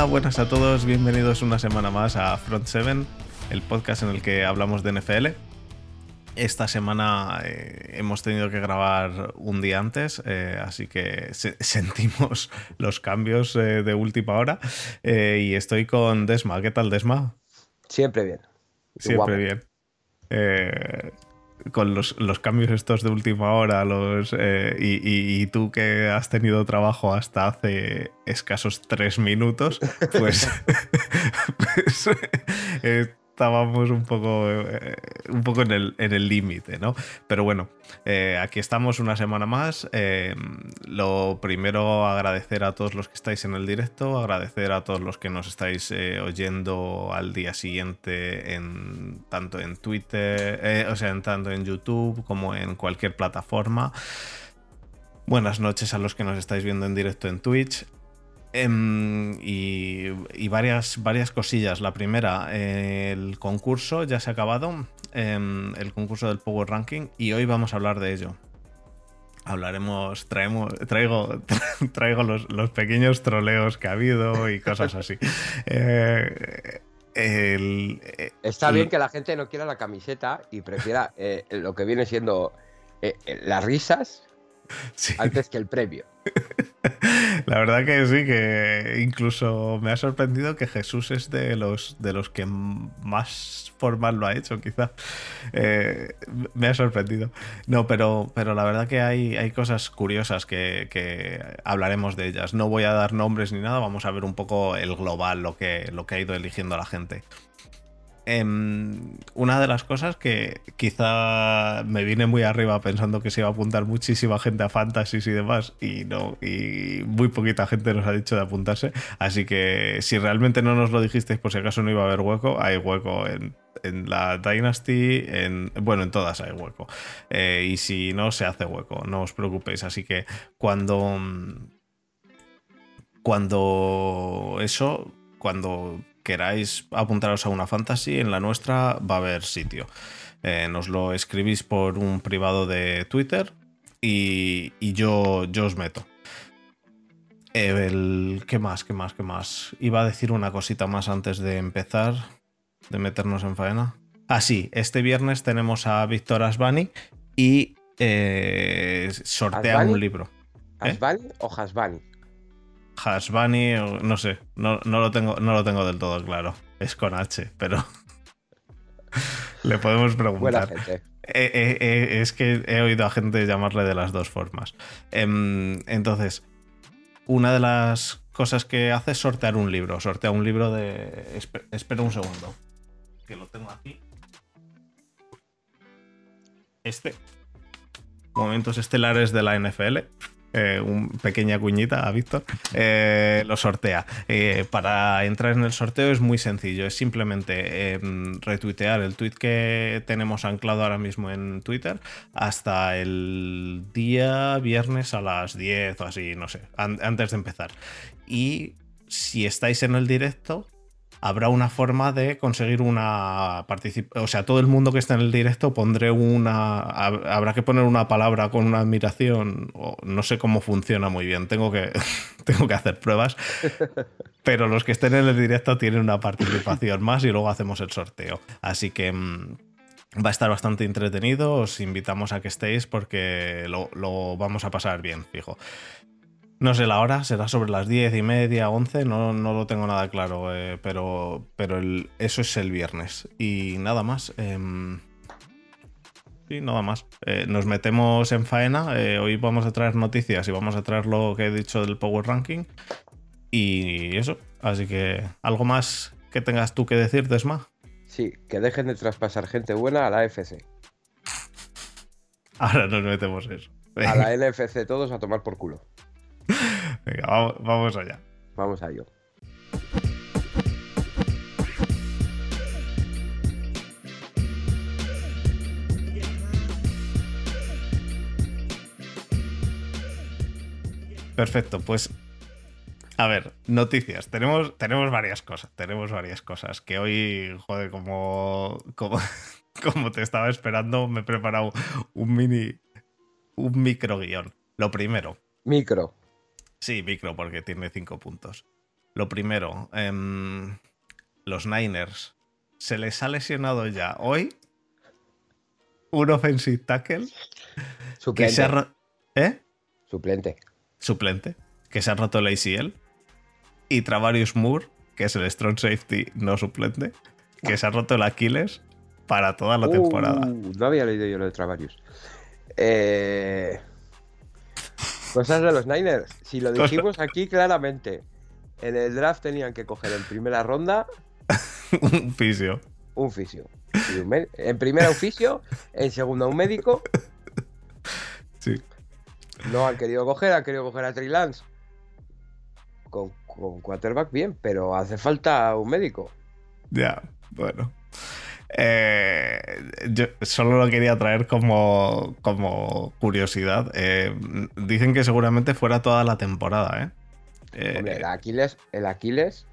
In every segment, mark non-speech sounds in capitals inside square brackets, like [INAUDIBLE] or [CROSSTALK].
Hola, buenas a todos, bienvenidos una semana más a Front 7, el podcast en el que hablamos de NFL. Esta semana eh, hemos tenido que grabar un día antes, eh, así que [LAUGHS] sentimos los cambios eh, de última hora. y estoy con Desma. ¿Qué tal, Desma? Siempre bien. Siempre bien con los, cambios estos de última hora los, eh, y, tú que has tenido trabajo hasta hace escasos tres minutos, pues, [LAUGHS] pues eh, estábamos un poco, eh, un poco en el límite, ¿no? Pero bueno, eh, aquí estamos una semana más. Eh, lo primero, agradecer a todos los que estáis en el directo, agradecer a todos los que nos estáis oyendo al día siguiente, en, tanto en Twitter, o sea, en, tanto en YouTube como en cualquier plataforma. Buenas noches a los que nos estáis viendo en directo en Twitch. Em, y, varias, varias cosillas. La primera, el concurso ya se ha acabado, em, el concurso del Power Ranking, y hoy vamos a hablar de ello. Hablaremos, traemos, traigo, [LAUGHS] traigo los, pequeños troleos que ha habido y cosas así. [LAUGHS] Eh, Está bien que la gente no quiera la camiseta y prefiera eh, lo que viene siendo eh, las risas antes que el premio. [LAUGHS] La verdad que sí, que incluso me ha sorprendido que Jesús es de los, de los que más formal lo ha hecho, quizá. Eh, me ha sorprendido. No, pero, pero la verdad que hay, hay cosas curiosas que, que, hablaremos de ellas. No voy a dar nombres ni nada, vamos a ver un poco el global, lo que, lo que ha ido eligiendo la gente. Em, una de las cosas que quizá me vine muy arriba pensando que se iba a apuntar muchísima gente a fantasies y demás y no y muy poquita gente nos ha dicho de apuntarse. Así que si realmente no nos lo dijisteis por si acaso no iba a haber hueco hay hueco en, la Dynasty en bueno en todas hay hueco. Eh, y si no se hace hueco no os preocupéis. Así que cuando cuando eso cuando queráis apuntaros a una fantasy, en la nuestra va a haber sitio. Eh, nos lo escribís por un privado de Twitter y, yo, yo os meto. El, ¿Qué más? ¿Qué más? ¿Qué más? Iba a decir una cosita más antes de empezar, de meternos en faena. Ah, sí, este viernes tenemos a Víctor Asbani y eh, sortea un libro. ¿Eh? ¿Asbani o Hasbani? Hasbani, no sé, no, lo tengo, no lo tengo del todo claro. Es con H, pero [LAUGHS] le podemos preguntar. Eh, eh, eh, es que he oído a gente llamarle de las dos formas. Em, entonces, una de las cosas que hace es sortear un libro. Sortea un libro de. espera un segundo. Que lo tengo aquí. Este. Momentos estelares de la NFL. Eh, un pequeña cuñita a Víctor, eh, lo sortea. Eh, para entrar en el sorteo es muy sencillo, es simplemente em, retuitear el tweet que tenemos anclado ahora mismo en Twitter hasta el día viernes a las 10 o así, no sé, antes de empezar. Y si estáis en el directo, habrá una forma de conseguir una participación. O sea, todo el mundo que está en el directo pondré una. Habrá que poner una palabra con una admiración. O no sé cómo funciona muy bien. Tengo que, [LAUGHS] tengo que hacer pruebas. [LAUGHS] Pero los que estén en el directo tienen una participación más y luego hacemos el sorteo. Así que. Mm, va a estar bastante entretenido, os invitamos a que estéis porque lo, lo vamos a pasar bien, fijo. No sé la hora, será sobre las 10 y media, 11, no, no lo tengo nada claro, eh, pero, pero eso es el viernes. Y nada más. Em, sí, nada más. Eh, nos metemos en faena. Eh, hoy vamos a traer noticias y vamos a traer lo que he dicho del Power Ranking. Y eso. Así que, ¿algo más que tengas tú que decir, Desma? Sí, que dejen de traspasar gente buena a la FC. [LAUGHS] Ahora nos metemos eso. A la [LAUGHS] LFC todos a tomar por culo. [LAUGHS] Venga, vamos, allá. Vamos a ello. Perfecto, pues a ver, noticias. Tenemos, tenemos varias cosas. Tenemos varias cosas. Que hoy, joder, como, como, [LAUGHS] como te estaba esperando, me he preparado un mini. un micro guion. Lo primero. Micro. Sí, micro, porque tiene cinco puntos. Lo primero, em, los Niners. Se les ha lesionado ya hoy un offensive tackle Suplente. que se ha... ¿Eh? Suplente. Suplente. Que se ha roto el ACL. Y Travarius Moore, que es el strong safety no suplente, que se ha roto el Aquiles para toda la temporada. Uh, no había leído yo lo de Travarius. Eh... Cosas de los Niners. Si lo dijimos aquí claramente. En el draft tenían que coger en primera ronda [LAUGHS] un fisio. un fisio. Y un me- En primera un fisio, en segunda un médico. Sí. No han querido coger, han querido coger a Trey Lance. Con, con quarterback bien, pero hace falta un médico. Ya, bueno. Eh, yo solo lo quería traer como, como curiosidad. Eh, dicen que seguramente fuera toda la temporada, ¿eh? Eh, Hombre, el Aquiles, el Aquiles,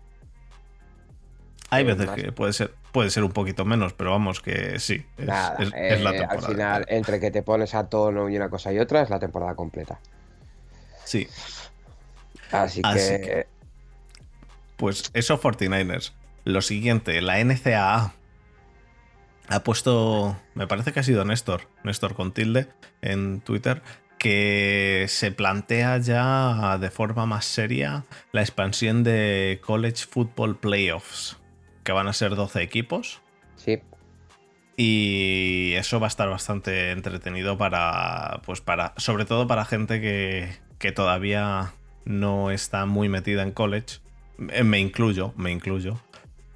hay veces más- que puede ser, puede ser un poquito menos, pero vamos que sí. Es, nada. es- es la temporada. al final, entre que te pones a tono y una cosa y otra, es la temporada completa. Sí. Así, Así que, que- Pues eso 49ers. Lo siguiente, la NCAA ha puesto, me parece que ha sido Néstor, Néstor con tilde en Twitter, que se plantea ya de forma más seria la expansión de College Football Playoffs, que van a ser 12 equipos. sí. Y eso va a estar bastante entretenido para, pues para, sobre todo para gente que, que todavía no está muy metida en college. Eh, Me incluyo, me incluyo.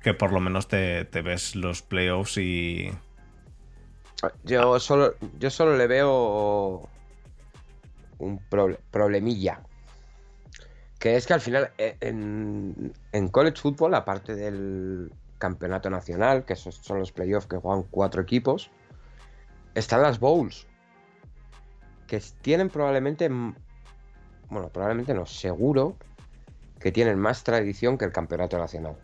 Que por lo menos te, te ves los playoffs y... Yo solo, yo solo le veo un proble- problemilla. Que es que al final, eh, en, en college football, aparte del campeonato nacional, que esos son los playoffs que juegan cuatro equipos, están las bowls. Que tienen probablemente, bueno, probablemente no, seguro que tienen más tradición que el campeonato nacional.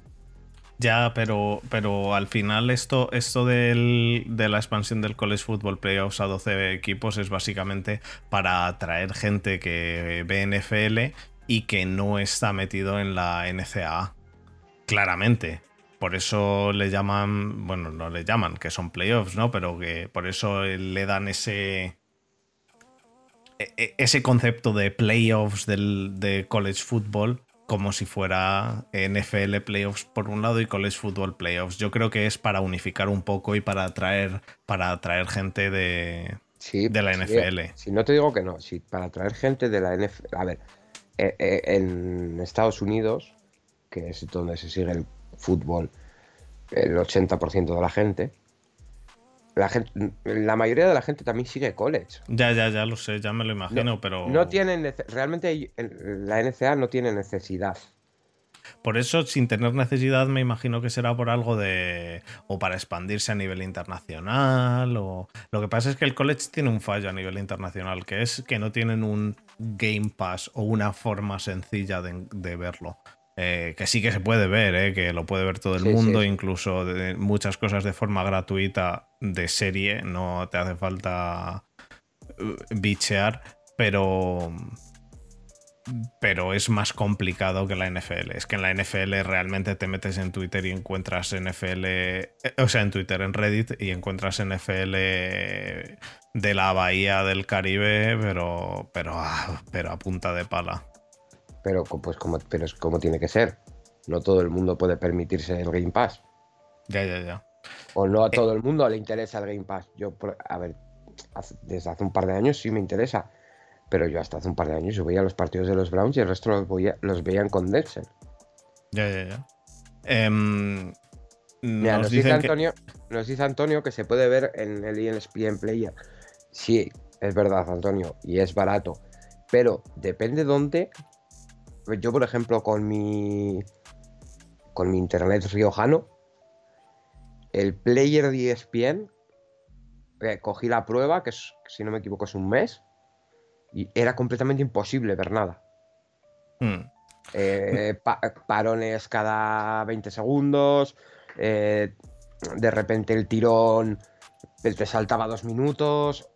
Ya, pero, pero al final esto, esto del- de la expansión del College Football Playoffs a 12 equipos es básicamente para atraer gente que ve NFL y que no está metido en la NCAA. Claramente. Por eso le llaman, bueno, no le llaman, que son playoffs, ¿no? Pero que por eso le dan ese, e- e- ese concepto de playoffs del, de college football como si fuera NFL playoffs por un lado y college football playoffs. Yo creo que es para unificar un poco y para atraer, para atraer gente de, Sí, de la sí, NFL. Si no te digo que no, si para traer gente de la NFL. A ver, eh, eh, en Estados Unidos, que es donde se sigue el fútbol, el 80% de la gente, la gente, la mayoría de la gente también sigue college. Ya, ya, ya lo sé, ya me lo imagino, pero No tienen, realmente la NCA no tiene necesidad. por eso sin tener necesidad me imagino que será por algo de o para expandirse a nivel internacional o lo que pasa es que el college tiene un fallo a nivel internacional que es que no tienen un Game Pass o una forma sencilla de, de verlo. Eh, que sí que se puede ver, eh, que lo puede ver todo el Sí, mundo, sí. incluso de muchas cosas de forma gratuita de serie, no te hace falta eh, bichear, pero pero es más complicado que la NFL. Es que en la NFL realmente te metes en Twitter y encuentras NFL, o sea, en Twitter, en Reddit y encuentras NFL de la bahía del Caribe, pero pero ah, pero a punta de pala. Pero, pues, como, pero es como tiene que ser. No todo el mundo puede permitirse el Game Pass. Ya, ya, ya. O no a todo el mundo le interesa el Game Pass. Yo, a ver, desde hace un par de años sí me interesa. Pero yo hasta hace un par de años yo veía los partidos de los Browns y el resto los, veía, los veían con Denzel. Ya, ya, ya. Em, Mira, nos nos, dice dicen que- Antonio, nos dice Antonio que se puede ver en el ESPN Player. Sí, es verdad, Antonio, y es barato. Pero depende dónde. Yo, por ejemplo, con mi. Con mi internet riojano. El player de ESPN. eh, cogí la prueba, que es, si no me equivoco es un mes. Y era completamente imposible ver nada. Mm, Eh, pa- parones cada 20 segundos, eh, de repente el tirón te saltaba dos minutos.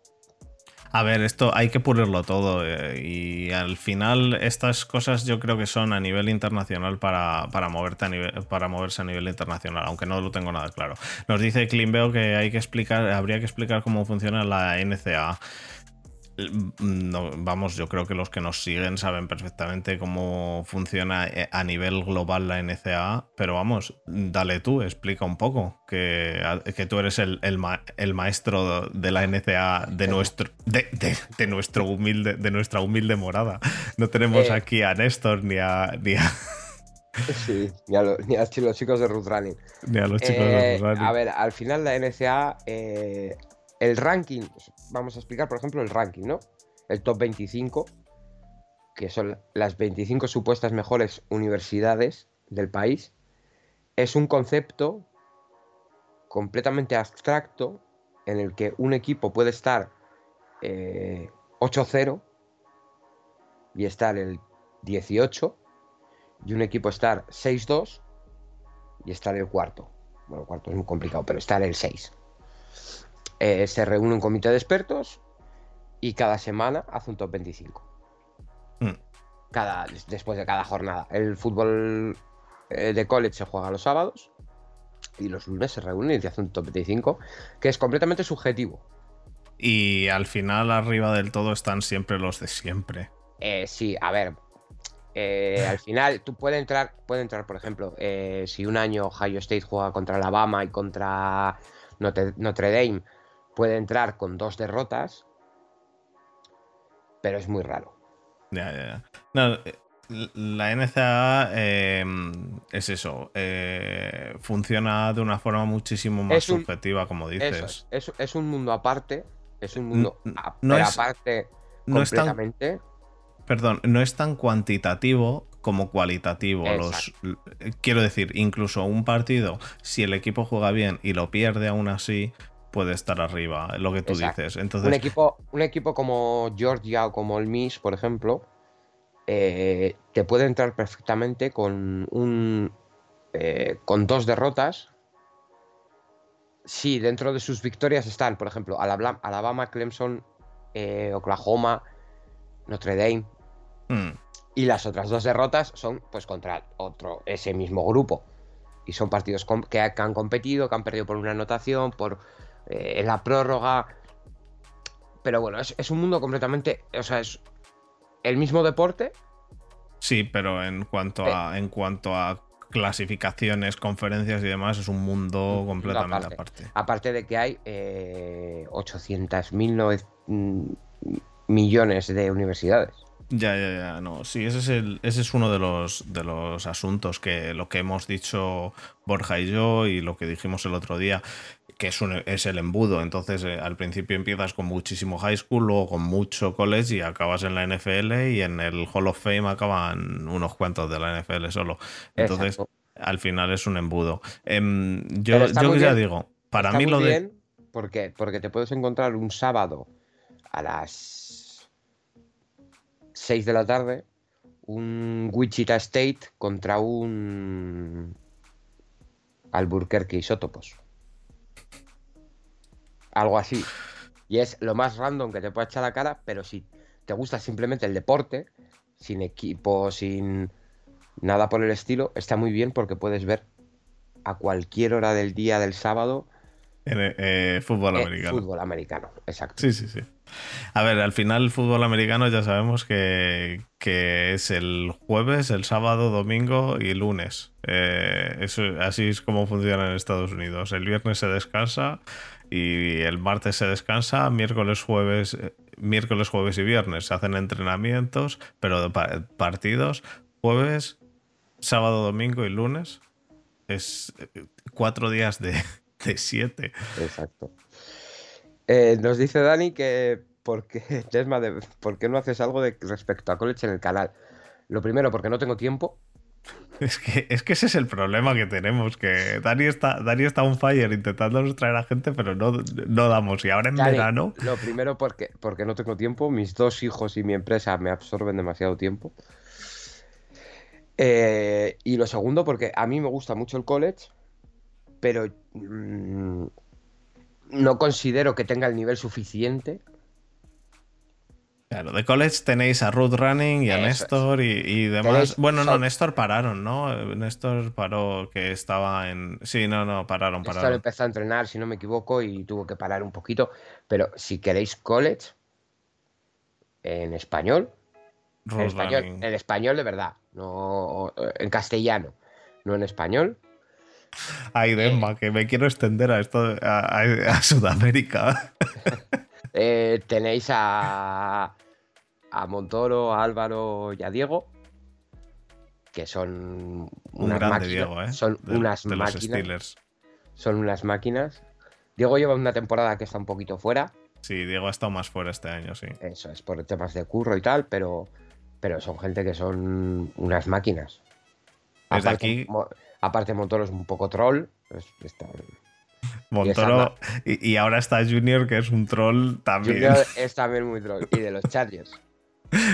A ver, esto hay que pulirlo todo eh, y al final estas cosas yo creo que son a nivel internacional para, para, moverte a nivel, para moverse a nivel internacional, aunque no lo tengo nada claro. Nos dice Climbeo que hay que explicar, habría que explicar cómo funciona la NCA. No, vamos, yo creo que los que nos siguen saben perfectamente cómo funciona eh, a nivel global la NCAA, pero vamos, dale tú, explica un poco, que, que tú eres el, el, maestro de la NCAA de nuestro, de, de, nuestro humilde, de nuestra humilde morada. No tenemos eh. aquí a Néstor ni a... Ni a... [LAUGHS] Sí, ni a, ni a, los chicos de Root Running. Ni a los chicos de Root Running. A ver, al final la NCA eh, el ranking, vamos a explicar, por ejemplo, el ranking, ¿no? El top 25, que son las 25 supuestas mejores universidades del país, es un concepto completamente abstracto en el que un equipo puede estar 8-0 eh, y estar el 18 y un equipo estar 6-2 y estar el cuarto. Bueno, el cuarto es muy complicado, pero estar el 6. Eh, se reúne un comité de expertos y cada semana hace un top 25. Mm. Cada, después de cada jornada. El fútbol eh, de college se juega los sábados y los lunes se reúnen y se hace un top 25 que es completamente subjetivo. Y al final arriba del todo están siempre los de siempre. Eh, sí, a ver. al final, tú puedes entrar, puede entrar, por ejemplo, si un año Ohio State juega contra Alabama y contra Notre Dame, puede entrar con dos derrotas, pero es muy raro. Ya, ya, ya. Eh, la NCAA eh, es eso, eh, funciona de una forma muchísimo más subjetiva, como dices. es, un mundo aparte, es un mundo no, aparte completamente. perdón, no es tan cuantitativo como cualitativo. Los, quiero decir, incluso un partido, si el equipo juega bien y lo pierde aún así, puede estar arriba, lo que tú dices. Entonces... Un, equipo, un equipo como Georgia o como el Miss, por ejemplo, eh, te puede entrar perfectamente con un eh, con dos derrotas. Si dentro de sus victorias están, por ejemplo, Alabama, Clemson, eh, Oklahoma, Notre Dame. Hmm. Y las otras dos derrotas son pues contra otro, ese mismo grupo. Y son partidos que han competido, que han perdido por una anotación, por eh, en la prórroga. Pero bueno, es, un mundo completamente. O sea, es el mismo deporte. Sí, pero en cuanto a. En cuanto a clasificaciones, conferencias y demás, es un mundo completamente aparte. Aparte, de que hay eh, 800.000 mm, millones de universidades. Ya, ya, ya, no. Sí, ese es, el, ese es uno de los, de los asuntos que lo que hemos dicho Borja y yo y lo que dijimos el otro día, que es, es el embudo. Entonces, eh, al principio empiezas con muchísimo high school, luego con mucho college y acabas en la NFL y en el Hall of Fame acaban unos cuantos de la NFL solo. Entonces, al final es un embudo. Em, yo yo ya digo, para mí lo de... ¿Por qué? Porque te puedes encontrar un sábado a las 6 de la tarde un Wichita State contra un Albuquerque Isótopos algo así. Y es lo más random que te puede echar la cara, pero si te gusta simplemente el deporte, sin equipo, sin nada por el estilo, está muy bien porque puedes ver a cualquier hora del día del sábado. En, eh, fútbol eh, americano. Fútbol americano, exacto. Sí, sí, sí. A ver, al final el fútbol americano ya sabemos que, es el jueves, el sábado, domingo y lunes. Eh, eso, así es como funciona en Estados Unidos. El viernes se descansa y el martes se descansa, miércoles, jueves, eh, miércoles, jueves y viernes se hacen entrenamientos, pero de partidos, jueves, sábado, domingo y lunes. Es eh, cuatro días de, siete. Exacto. Eh, nos dice Dani que ¿por qué, [LAUGHS] de, ¿por qué no haces algo de respecto a college en el canal? Lo primero, porque no tengo tiempo. Es que, es que ese es el problema que tenemos, que Dani está, Dani está un fire intentando traer a gente, pero no, no damos. Y ahora en verano... Lo primero porque, porque no tengo tiempo, mis dos hijos y mi empresa me absorben demasiado tiempo. Eh, y lo segundo porque a mí me gusta mucho el college, pero mm, no considero que tenga el nivel suficiente Claro, de college tenéis a Ruth Running y a Eso es. Néstor y, y demás. Tenéis- Bueno, no, Néstor pararon, ¿no? Néstor paró que estaba en. Sí, no, no, pararon, Néstor pararon. empezó a entrenar, si no me equivoco, y tuvo que parar un poquito. Pero si queréis college en español, en español, en español de verdad, no en castellano, no en español. [LAUGHS] Ay, Demma, que me quiero extender a esto, a, Sudamérica. [LAUGHS] Eh, tenéis a, a Montoro, a Álvaro y a Diego, que son Un unas máquinas. Diego, ¿eh? Son De- unas de máquinas. Son unas máquinas. Diego lleva una temporada que está un poquito fuera. Sí, Diego ha estado más fuera este año, sí. Eso es por temas de curro y tal, pero, pero son gente que son unas máquinas. Desde Aparte, aquí- aparte Montoro es un poco troll. es- está- Montoro. Y, y ahora está Junior, que es un troll también. Junior [LAUGHS] es también muy troll. Y de los Chargers.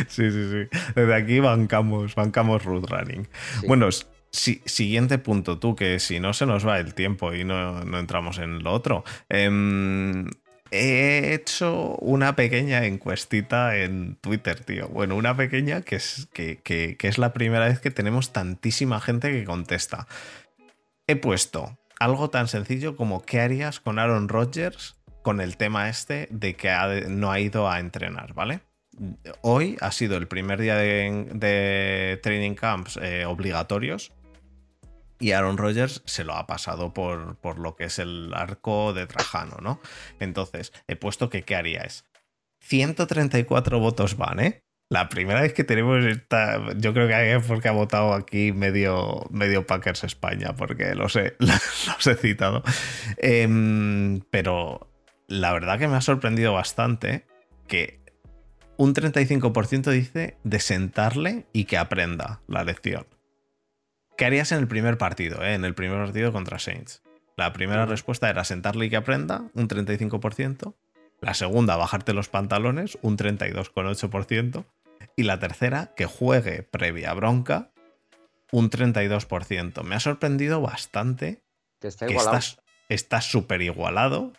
Sí, sí, sí. Desde aquí bancamos, bancamos Root Running. sí. Bueno, si- siguiente punto, tú, que si no se nos va el tiempo y no, no entramos en lo otro. Em, he hecho una pequeña encuestita en Twitter, tío. Bueno, una pequeña que es, que, es la primera vez que tenemos tantísima gente que contesta. He puesto algo tan sencillo como ¿qué harías con Aaron Rodgers con el tema este de que no ha ido a entrenar, ¿vale? Hoy ha sido el primer día de, de training camps eh, obligatorios y Aaron Rodgers se lo ha pasado por, por lo que es el arco de Trajano, ¿no? Entonces, he puesto que qué haría es 134 votos van, ¿eh? La primera vez que tenemos esta, yo creo que hay porque ha votado aquí medio, medio Packers España, porque los he, [LAUGHS] los he citado. Em, pero la verdad que me ha sorprendido bastante que un 35% dice de sentarle y que aprenda la lección. ¿Qué harías en el primer partido, eh? en el primer partido contra Saints? La primera respuesta era sentarle y que aprenda, un 35%. La segunda, bajarte los pantalones, un 32,8%. Y la tercera, que juegue previa bronca, un 32%. Me ha sorprendido bastante que está que igualado. estás está súper igualado.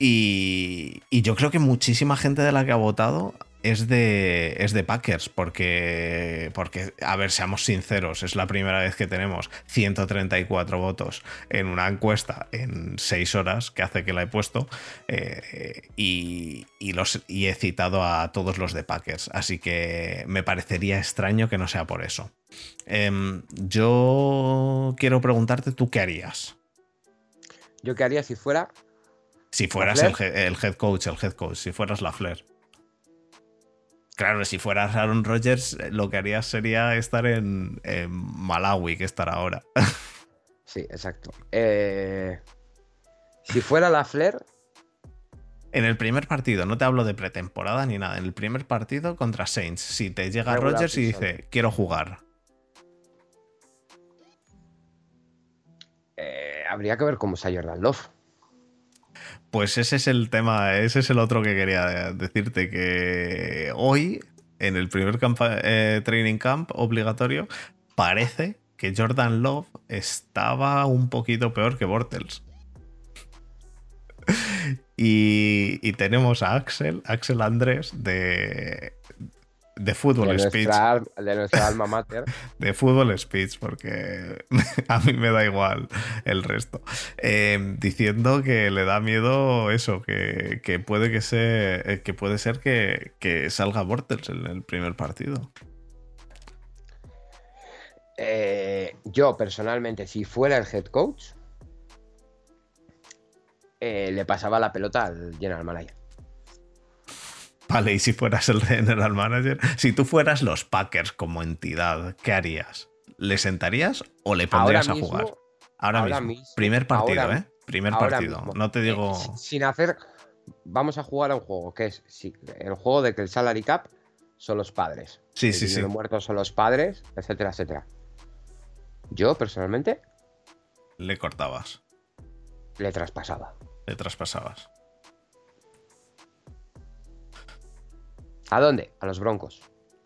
Y, y yo creo que muchísima gente de la que ha votado es de, es de Packers, porque, porque, a ver, seamos sinceros, es la primera vez que tenemos 134 votos en una encuesta en 6 horas, que hace que la he puesto, eh, y, y los, y he citado a todos los de Packers, así que me parecería extraño que no sea por eso. Em, yo quiero preguntarte, ¿tú qué harías? Yo qué haría si fuera. Si fueras ¿La el, el head coach, el head coach, si fueras la Flair. Claro, si fueras Aaron Rodgers, eh, lo que harías sería estar en, en Malawi, que estará ahora. [LAUGHS] Sí, exacto. Eh, si fuera la Flair, En el primer partido, no te hablo de pretemporada ni nada, en el primer partido contra Saints, si te llega Rodgers y dice, quiero jugar, eh, habría que ver cómo está Jordan Love. Pues ese es el tema, ese es el otro que quería decirte, que hoy, en el primer eh, training camp obligatorio, parece que Jordan Love estaba un poquito peor que Bortles. [LAUGHS] Y, y tenemos a Axel, Axel Andrés de, de Fútbol De Speech. nuestra, de nuestra alma mater. [LAUGHS] De fútbol speech, porque [LAUGHS] a mí me da igual el resto. Eh, diciendo que le da miedo eso, que, que puede que se, eh, que puede ser que, que salga Bortles en el primer partido. Eh, yo, personalmente, si fuera el head coach, eh, le pasaba la pelota al General Manager. Vale, y si fueras el general manager, si tú fueras los Packers como entidad, ¿qué harías? ¿Le sentarías o le pondrías Ahora a jugar? mismo, Ahora, ahora mismo. mismo, Primer partido, ahora- ¿eh? Primer partido. mismo, No te digo. eh, si- sin hacer. Vamos a jugar a un juego que es sí, el juego de que el salary cap son los padres. Sí, el sí, sí. dinero muerto son los padres, etcétera, etcétera. Yo, personalmente, Le cortabas, le traspasaba. le traspasabas. ¿A dónde? A los Broncos.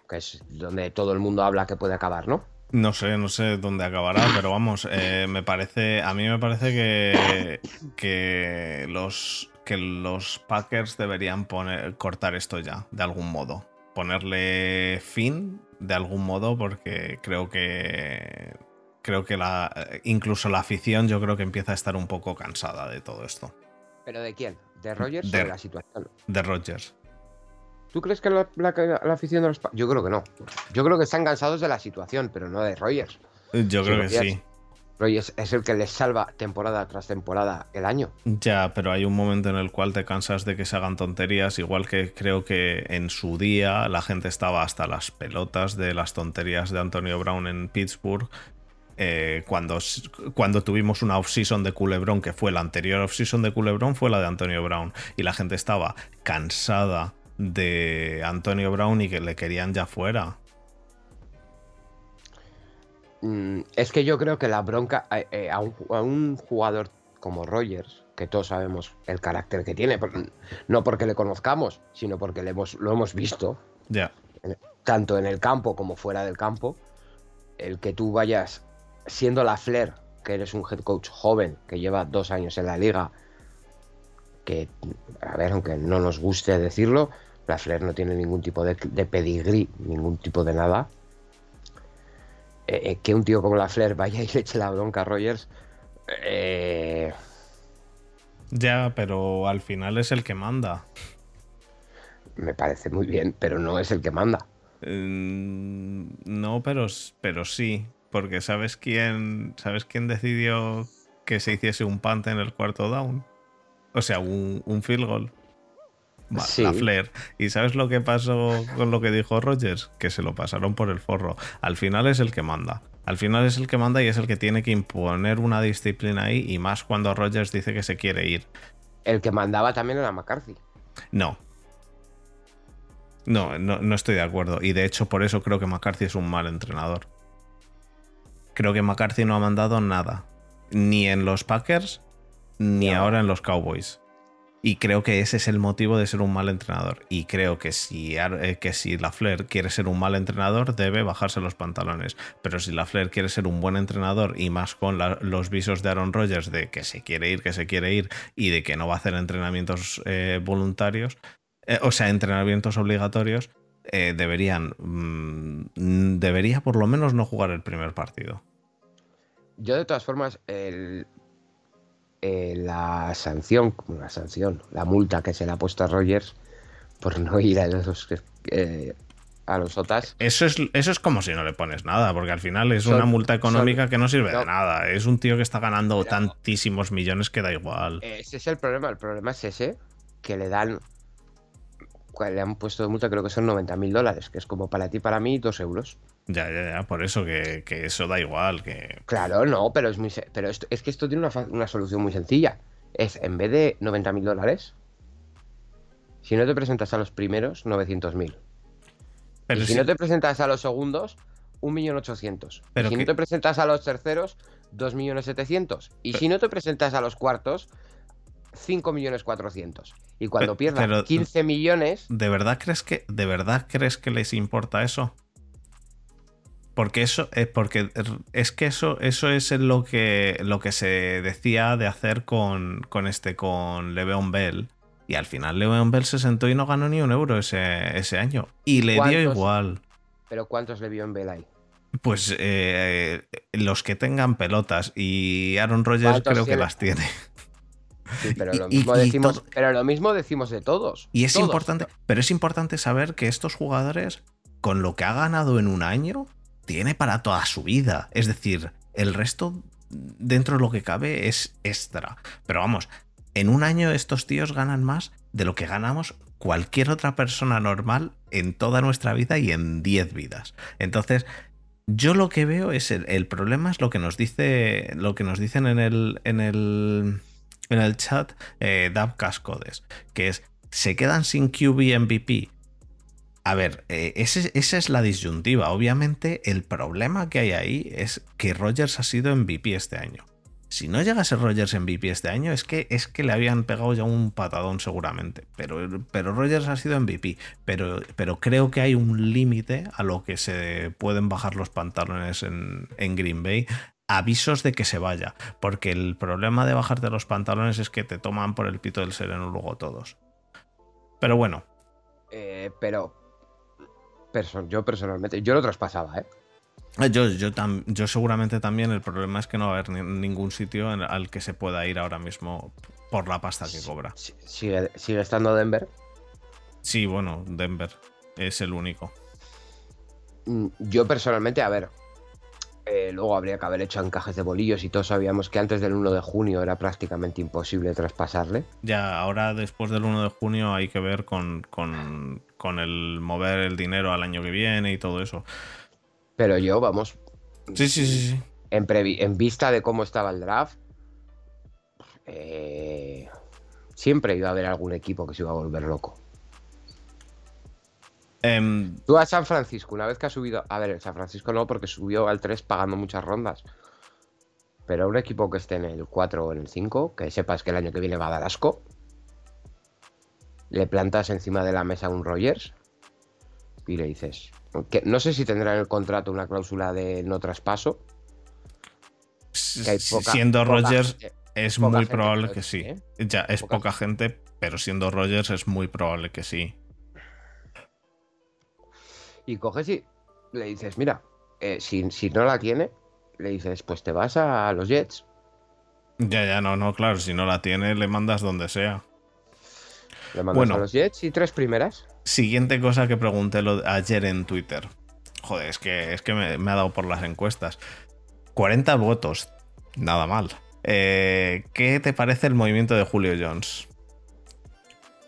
Que es donde todo el mundo habla que puede acabar, ¿no? No sé, no sé dónde acabará, [LAUGHS] pero vamos, eh, me parece, a mí me parece que, que los que los Packers deberían poner, cortar esto ya, de algún modo. Ponerle fin de algún modo, porque creo que. Creo que la, incluso la afición, yo creo que empieza a estar un poco cansada de todo esto. ¿Pero de quién? ¿De Rogers de, o de la situación? De Rogers. ¿Tú crees que la, afición de los Yo creo que no. Yo creo que están cansados de la situación, pero no de Rogers. Yo creo que sí. Rogers es el que les salva temporada tras temporada el año. Ya, pero hay un momento en el cual te cansas de que se hagan tonterías, igual que creo que en su día la gente estaba hasta las pelotas de las tonterías de Antonio Brown en Pittsburgh. Eh, cuando, cuando tuvimos una off-season de Culebrón, que fue la anterior off-season de Culebrón, fue la de Antonio Brown. Y la gente estaba cansada de Antonio Brown y que le querían ya fuera. Mm, es que yo creo que la bronca eh, eh, a, un, jugador como Rogers, que todos sabemos el carácter que tiene, no porque le conozcamos, sino porque le hemos, lo hemos visto, ya tanto en el campo como fuera del campo, el que tú vayas siendo la Flair, que eres un head coach joven, que lleva dos años en la liga, que, a ver, aunque no nos guste decirlo, la Flair no tiene ningún tipo de, de pedigrí, ningún tipo de nada. Eh, eh, que un tío como la Flair vaya y le eche la bronca a Rogers. Eh, ya, pero al final es el que manda. Me parece muy bien, pero no es el que manda. no, pero, pero sí. Porque ¿sabes quién, ¿sabes quién decidió que se hiciese un punt en el cuarto down? O sea, un, un field goal la Flair. ¿Y sabes lo que pasó con lo que dijo Rogers? Que se lo pasaron por el forro. Al final es el que manda. Al final es el que manda y es el que tiene que imponer una disciplina ahí y más cuando Rogers dice que se quiere ir. El que mandaba también era McCarthy. No. No, no, no estoy de acuerdo. Y de hecho por eso creo que McCarthy es un mal entrenador. Creo que McCarthy no ha mandado nada. Ni en los Packers, ni ahora en los Cowboys. Y creo que ese es el motivo de ser un mal entrenador. Y creo que si, eh, que si Lafleur quiere ser un mal entrenador, debe bajarse los pantalones. Pero si Lafleur quiere ser un buen entrenador y más con los visos de Aaron Rodgers de que se quiere ir, que se quiere ir y de que no va a hacer entrenamientos eh, voluntarios, eh, o sea, entrenamientos obligatorios, deberían. Mm, debería por lo menos no jugar el primer partido. Yo, de todas formas, el, eh, la sanción, la sanción, la multa que se le ha puesto a Rogers por no ir a los, eh, a los OTAS. Eso es, eso es como si no le pones nada, porque al final es una multa económica que no sirve de nada. Es un tío que está ganando tantísimos millones que da igual. Ese es el problema. El problema es ese, que le dan. Le han puesto de multa, creo que son 90 mil dólares, que es como para ti, para mí, dos euros. Ya, ya, ya, por eso que, eso da igual. que Claro, no, pero es muy pero esto, es que esto tiene una, solución muy sencilla. Es en vez de 90 mil dólares, si no te presentas a los primeros, 900 mil. Pero si, no te presentas a los segundos, 1.800.000. Pero si no te presentas a los terceros, 2.700.000. Y si no te presentas a los cuartos, 5.400.000. Y cuando pierdas 15 millones. ¿De verdad crees que de verdad crees que les importa eso? Porque eso es porque es que eso, eso es lo que, lo que se decía de hacer con, con este, con Le'Veon Bell. Y al final Le'Veon Bell se sentó y no ganó ni un euro ese, ese año. Y le dio igual. ¿Pero cuántos Le'Veon Bell hay? Pues eh, los que tengan pelotas. Y Aaron Rodgers creo que las tiene. pero, [LAUGHS] lo mismo decimos, pero lo mismo decimos de todos. Y es importante, pero es importante saber que estos jugadores, con lo que ha ganado en un año, tiene para toda su vida. Es decir, el resto, dentro de lo que cabe, es extra. Pero vamos, en un año estos tíos ganan más de lo que ganamos cualquier otra persona normal en toda nuestra vida y en 10 vidas. Entonces, yo lo que veo es el, problema es lo que nos dice lo que nos dicen en el en el en el chat eh, Dab Cascodes, que es se quedan sin QB MVP a ver, eh, esa es la disyuntiva. Obviamente, el problema que hay ahí es que Rogers ha sido MVP este año. Si no llega a ser Rogers MVP este año, es que, es que le habían pegado ya un patadón seguramente. Pero, pero Rogers ha sido MVP. Pero, pero creo que hay un límite a lo que se pueden bajar los pantalones en, Green Bay avisos de que se vaya. Porque el problema de bajarte los pantalones es que te toman por el pito del sereno luego todos. Pero bueno. Eh, pero yo personalmente, yo lo traspasaba, ¿eh? eh yo, yo, yo, seguramente también. El problema es que no va a haber ningún sitio al que se pueda ir ahora mismo por la pasta que cobra. ¿Sigue, sigue estando Denver? Sí, bueno, Denver es el único. Mm, yo personalmente, a ver, eh, luego habría que haber hecho encajes de bolillos y todos sabíamos que antes del 1 de junio era prácticamente imposible traspasarle. Ya, ahora después del 1 de junio hay que ver con, el mover el dinero al año que viene y todo eso. Pero yo, vamos. Sí, sí, sí. sí. En, en vista de cómo estaba el draft, eh, siempre iba a haber algún equipo que se iba a volver loco. Em, Tú a San Francisco, una vez que ha subido. A ver, San Francisco no, porque subió al 3 pagando muchas rondas. Pero un equipo que esté en el 4 o en el 5, que sepas que el año que viene va a dar asco. Le plantas encima de la mesa un Rogers y le dices. Que no sé si tendrá en el contrato una cláusula de no traspaso. siendo Rogers, es muy probable que sí. ¿eh? Ya, es poca gente, pero siendo Rogers es muy probable que sí y coges y le dices, mira, eh, si, no la tiene, le dices, pues te vas a los Jets. Ya, ya, no, no, claro, si no la tiene, le mandas donde sea. Le mandas a los Jets y tres primeras. Siguiente cosa que pregunté ayer en Twitter. Joder, es que, es que me, ha dado por las encuestas. 40 votos, nada mal. Eh, ¿Qué te parece el movimiento de Julio Jones?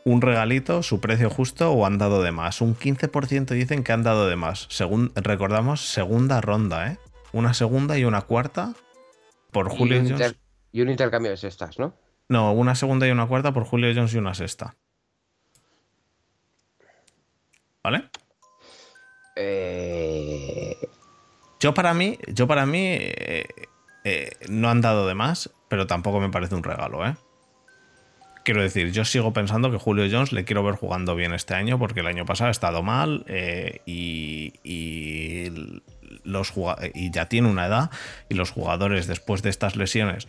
un regalito, su precio justo o han dado de más. Un 15% dicen que han dado de más. Según, recordamos, segunda ronda, ¿eh? Una segunda y una cuarta por Julio Jones. Y un intercambio de sextas, ¿no? No, una segunda y una cuarta por Julio Jones y una sexta. ¿Vale? Eh... Yo para mí, yo para mí eh, eh, no han dado de más, pero tampoco me parece un regalo, ¿eh? Quiero decir, yo sigo pensando que Julio Jones le quiero ver jugando bien este año porque el año pasado ha estado mal eh, y, los y ya tiene una edad y los jugadores después de estas lesiones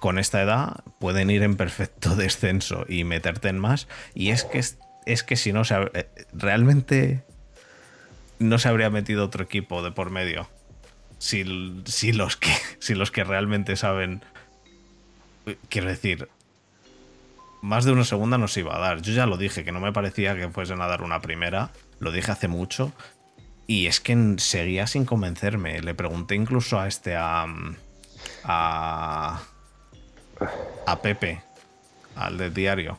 con esta edad pueden ir en perfecto [LAUGHS] descenso y meterte en más. Y es que, es, que si no, se, eh, realmente no se habría metido otro equipo de por medio. Si, si, los, que, [LAUGHS] si los que realmente saben... Quiero decir, más de una segunda nos iba a dar. Yo ya lo dije, que no me parecía que fuesen a dar una primera. Lo dije hace mucho. Y es que seguía sin convencerme. Le pregunté incluso a este, a. a. a Pepe, al del diario.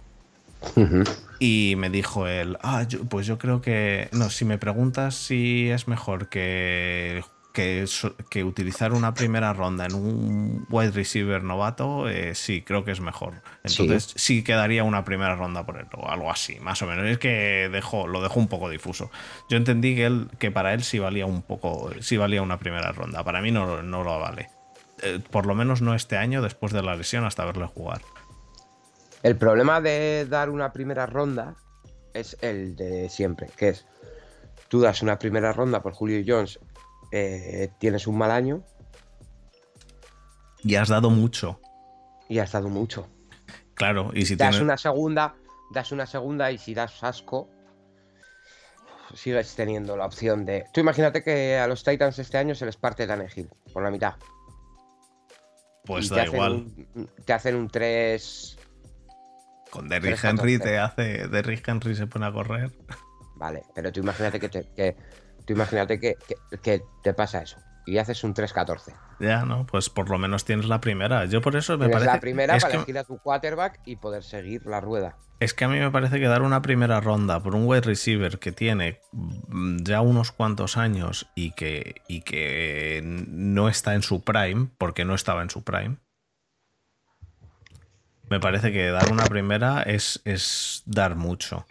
Y me dijo él, ah, pues yo creo que. No, si me preguntas si es mejor que que, que, utilizar una primera ronda en un wide receiver novato, eh, sí, creo que es mejor. Entonces sí. quedaría una primera ronda por él, o algo así, más o menos. Es que dejó, lo dejó un poco difuso. Yo entendí que, él, que para él sí valía un poco, sí valía una primera ronda. Para mí no, no lo vale. Eh, por lo menos no este año, después de la lesión, hasta verle jugar. El problema de dar una primera ronda es el de siempre, que es tú das una primera ronda por Julio Jones eh, tienes un mal año. Y has dado mucho. Y has dado mucho. Claro, y si das una segunda, das una segunda y si das asco, sigues teniendo la opción de. Tú imagínate que a los Titans este año se les parte Tannehill por la mitad. Pues da igual. te hacen un 3. Con Derrick Henry te hace. Derrick Henry se pone a correr. Vale, pero tú imagínate que, te, Tú imagínate que, te pasa eso y haces un 3-14. Ya, no, pues por lo menos tienes la primera. Yo por eso me parece. la primera para elegir a tu quarterback y poder seguir la rueda. Es que a mí me parece que dar una primera ronda por un wide receiver que tiene ya unos cuantos años y que, y que no está en su prime, porque no estaba en su prime. Me parece que dar una primera es, es dar mucho.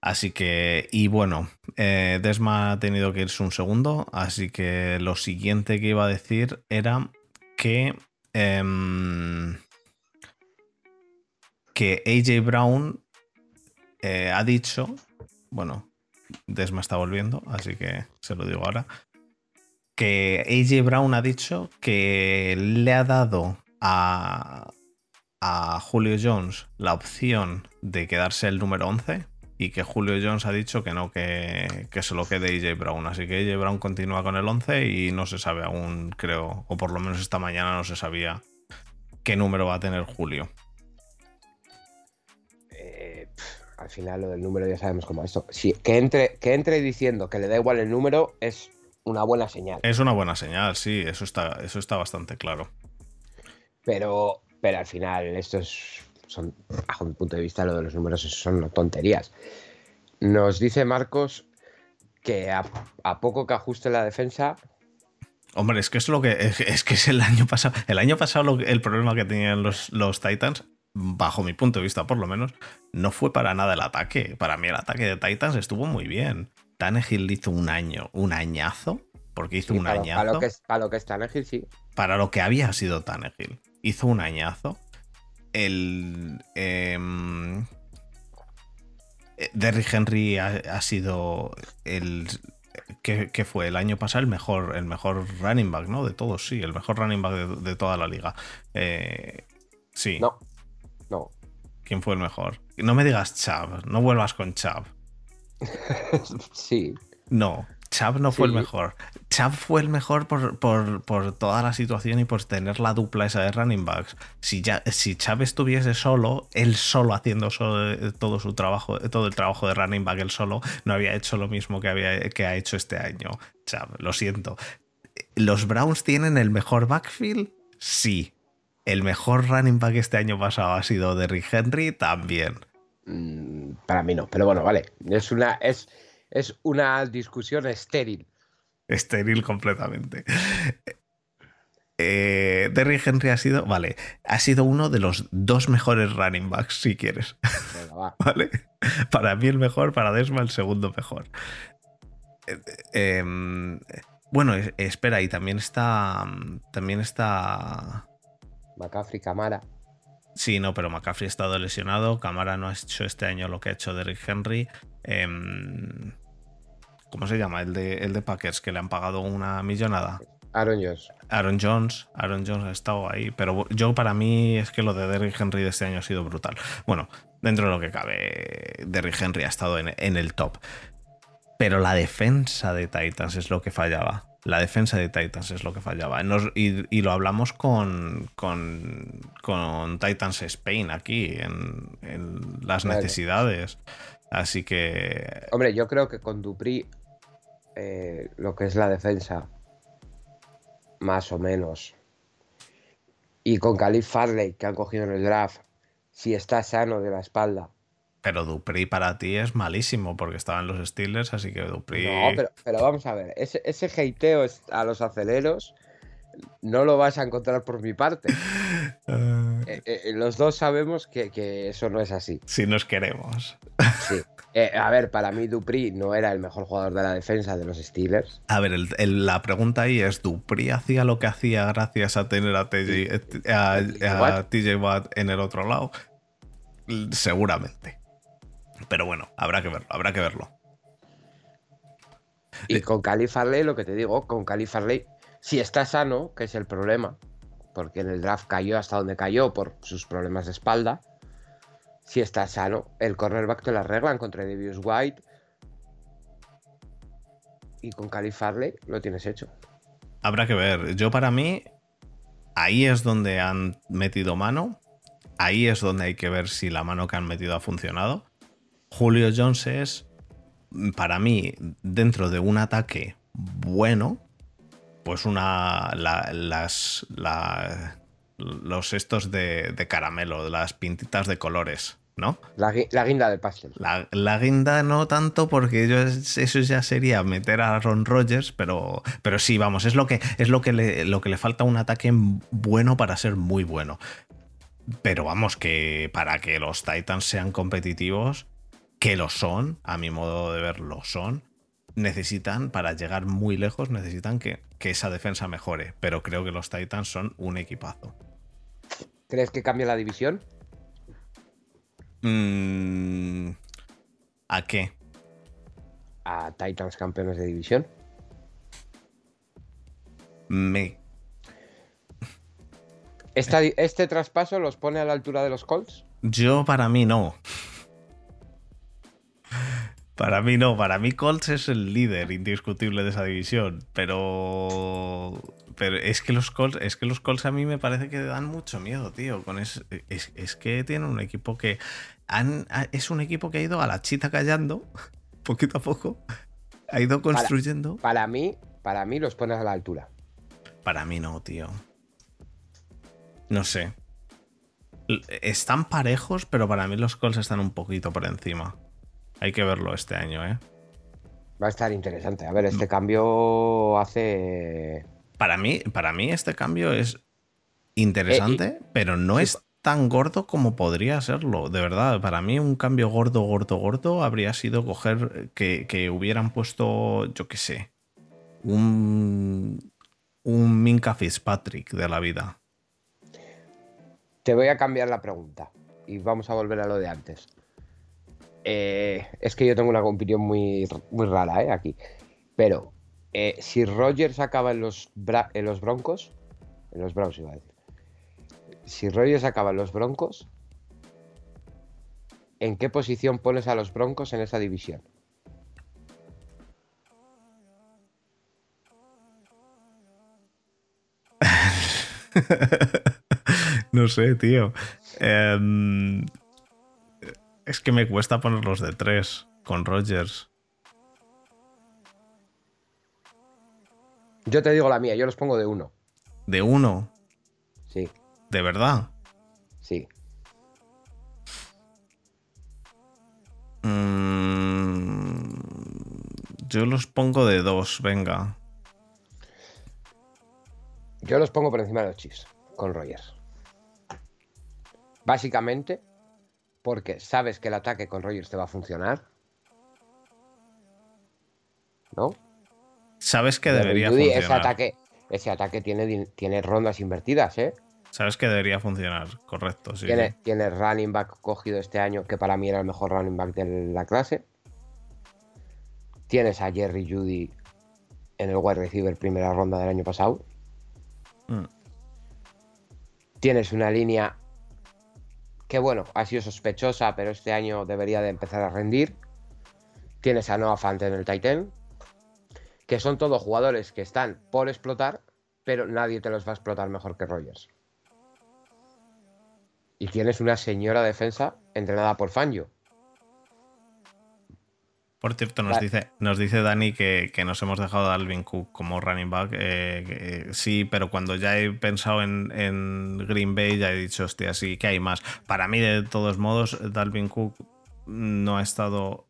Así que, y bueno, eh, Desma ha tenido que irse un segundo, así que lo siguiente que iba a decir era que, em, que AJ Brown eh, ha dicho, bueno, Desma está volviendo, así que se lo digo ahora, que AJ Brown ha dicho que le ha dado a, a Julio Jones la opción de quedarse el número 11 y que Julio Jones ha dicho que no, que, que se lo quede AJ Brown. Así que AJ Brown continúa con el 11 y no se sabe aún, creo, o por lo menos esta mañana no se sabía qué número va a tener Julio. Eh, al final lo del número ya sabemos cómo es. Sí, que entre, que entre diciendo que le da igual el número es una buena señal. Es una buena señal, sí, eso está, eso está bastante claro. Pero, pero al final, esto es. Son, bajo mi punto de vista, lo de los números son tonterías. Nos dice Marcos que a, a poco que ajuste la defensa, Hombre, es que es lo que. Es, es que es el año pasado. El año pasado lo- el problema que tenían los, los Titans, bajo mi punto de vista por lo menos, no fue para nada el ataque. Para mí el ataque de Titans estuvo muy bien. Tannehill hizo un año, un añazo. Porque hizo sí, un para, añazo. para lo que, es- para lo que está Tannehill, sí. para lo que había sido Tannehill. Hizo un añazo. El. em, eh, Derrick Henry ha, ha sido el. que, que fue el año pasado el mejor, el mejor running back, ¿no? De todos, sí, el mejor running back de, de toda la liga. Eh, sí. No, no. ¿Quién fue el mejor? No me digas Chubb, no vuelvas con Chubb. [LAUGHS] sí. No, Chubb no fue el mejor. Chubb fue el mejor por, por- por toda la situación y por tener la dupla esa de running backs. Si, ya, si Chubb estuviese solo, él solo haciendo solo, todo su trabajo, todo el trabajo de running back, él solo, no había hecho lo mismo que, había, que ha hecho este año. Chubb, lo siento. ¿Los Browns tienen el mejor backfield? Sí. ¿El mejor running back este año pasado ha sido Derrick Henry? También. Mm, para mí no, pero bueno, vale. Es una, es, es una discusión estéril. Estéril completamente. Eh, Derrick Henry ha sido, vale, ha sido uno de los dos mejores running backs, si quieres, Venga, va. [LAUGHS] ¿vale? Para mí el mejor, para Desma el segundo mejor. Eh, eh, bueno, es- espera, y también está, también está... McCaffrey, Camara. Sí, no, pero McCaffrey ha estado lesionado. Camara no ha hecho este año lo que ha hecho Derrick Henry. Em, ¿Cómo se llama? El de, el de Packers, que le han pagado una millonada. Aaron Jones. Aaron Jones, Aaron Jones ha estado ahí, pero yo para mí es que lo de Derrick Henry de este año ha sido brutal. Bueno, dentro de lo que cabe, Derrick Henry ha estado en, en el top. Pero la defensa de Titans es lo que fallaba. La defensa de Titans es lo que fallaba. Nos- y, y lo hablamos con, con, con Titans Spain aquí, en, en las Vale. necesidades. Así que Hombre, yo creo que con Dupri, eh, lo que es la defensa, más o menos, y con Khalif Farley, que han cogido en el draft, si está sano de la espalda. Pero Dupri para ti es malísimo porque estaban los Steelers, así que Dupri. No, pero, pero vamos a ver, ese, ese hateo a los aceleros no lo vas a encontrar por mi parte. Eh, Eh, eh, los dos sabemos que, que eso no es así. si nos queremos. Sí. Eh, a ver, para mí Dupri no era el mejor jugador de la defensa de los Steelers. A ver, el- el- la pregunta ahí es: ¿Dupri hacía lo que hacía gracias a tener a TJ, a-. TJ Watt en el otro lado? Seguramente. Pero bueno, habrá que verlo, habrá que verlo. Y con Cali Farley, lo que te digo, con Cali Farley, si está sano, que es el problema, porque en el draft cayó hasta donde cayó por sus problemas de espalda. Si está sano, el cornerback te la arreglan contra Davis White. Y con Cali Farley lo tienes hecho. Habrá que ver. Yo, para mí, ahí es donde han metido mano. Ahí es donde hay que ver si la mano que han metido ha funcionado. Julio Jones es, para mí, dentro de un ataque bueno, pues una. la- las. la- los estos de, de caramelo, las pintitas de colores, ¿no? La, la guinda del pastel. La, la guinda no tanto porque yo es- eso ya sería meter a Aaron Rodgers, pero, pero sí, vamos, es lo que, es lo que, le, lo que le falta un ataque bueno para ser muy bueno. Pero vamos, que para que los Titans sean competitivos, que lo son, a mi modo de ver lo son, necesitan, para llegar muy lejos, necesitan que, que esa defensa mejore. Pero creo que los Titans son un equipazo. ¿Crees que cambia la división? Mm, ¿A qué? A Titans campeones de división. Me. Esta- ¿Este traspaso los pone a la altura de los Colts? Yo, para mí, no. Para mí no, para mí Colts es el líder indiscutible de esa división, pero pero es que los Colts, es que los Colts a mí me parece que dan mucho miedo, tío, con es, es, es que tienen un equipo que han, es un equipo que ha ido a la chita callando [LAUGHS] poquito a poco, ha ido construyendo. Para mí, para mí los pones a la altura. Para mí no, tío. No sé. Están parejos, pero para mí los Colts están un poquito por encima. Hay que verlo este año, ¿eh? Va a estar interesante. A ver, este cambio hace. Para mí, para mí este cambio es interesante, eh, y... pero no sí, es tan gordo como podría serlo. De verdad, para mí un cambio gordo, gordo, gordo habría sido coger que, que hubieran puesto, yo qué sé, un, un Minka Fitzpatrick de la vida. Te voy a cambiar la pregunta y vamos a volver a lo de antes. Eh, es que yo tengo una opinión muy, muy rara ¿eh? aquí. Pero eh, si Rogers acaba en los, en los Broncos, en los Browns iba a decir. Si Rogers acaba en los Broncos, ¿en qué posición pones a los Broncos en esa división? [LAUGHS] no sé, tío. Eh, es que me cuesta ponerlos de tres con Rogers. Yo te digo la mía, yo los pongo de uno. ¿De uno? Sí. ¿De verdad? Sí. Mm, yo los pongo de dos, venga. Yo los pongo por encima de los Chiefs, con Rogers. Básicamente, porque sabes que el ataque con Rogers te va a funcionar. ¿No? Sabes que debería funcionar. Ese ataque, ese ataque tiene, tiene rondas invertidas, ¿eh? Sabes que debería funcionar, correcto. Sí, tiene, sí. tiene running back cogido este año, que para mí era el mejor running back de la clase. Tienes a Jerry Judy en el wide receiver primera ronda del año pasado. Mm. Tienes una línea que bueno, ha sido sospechosa, pero este año debería de empezar a rendir. Tienes a Noah Fant en el Titan, que son todos jugadores que están por explotar, pero nadie te los va a explotar mejor que Rogers. Y tienes una señora defensa entrenada por Fangio. Por cierto, nos, Vale. dice, nos dice Dani que, que nos hemos dejado a Alvin Cook como running back. Eh, que- sí, pero cuando ya he pensado en, en Green Bay, ya he dicho, hostia, sí, que hay más. Para mí, de todos modos, Dalvin Cook no ha estado.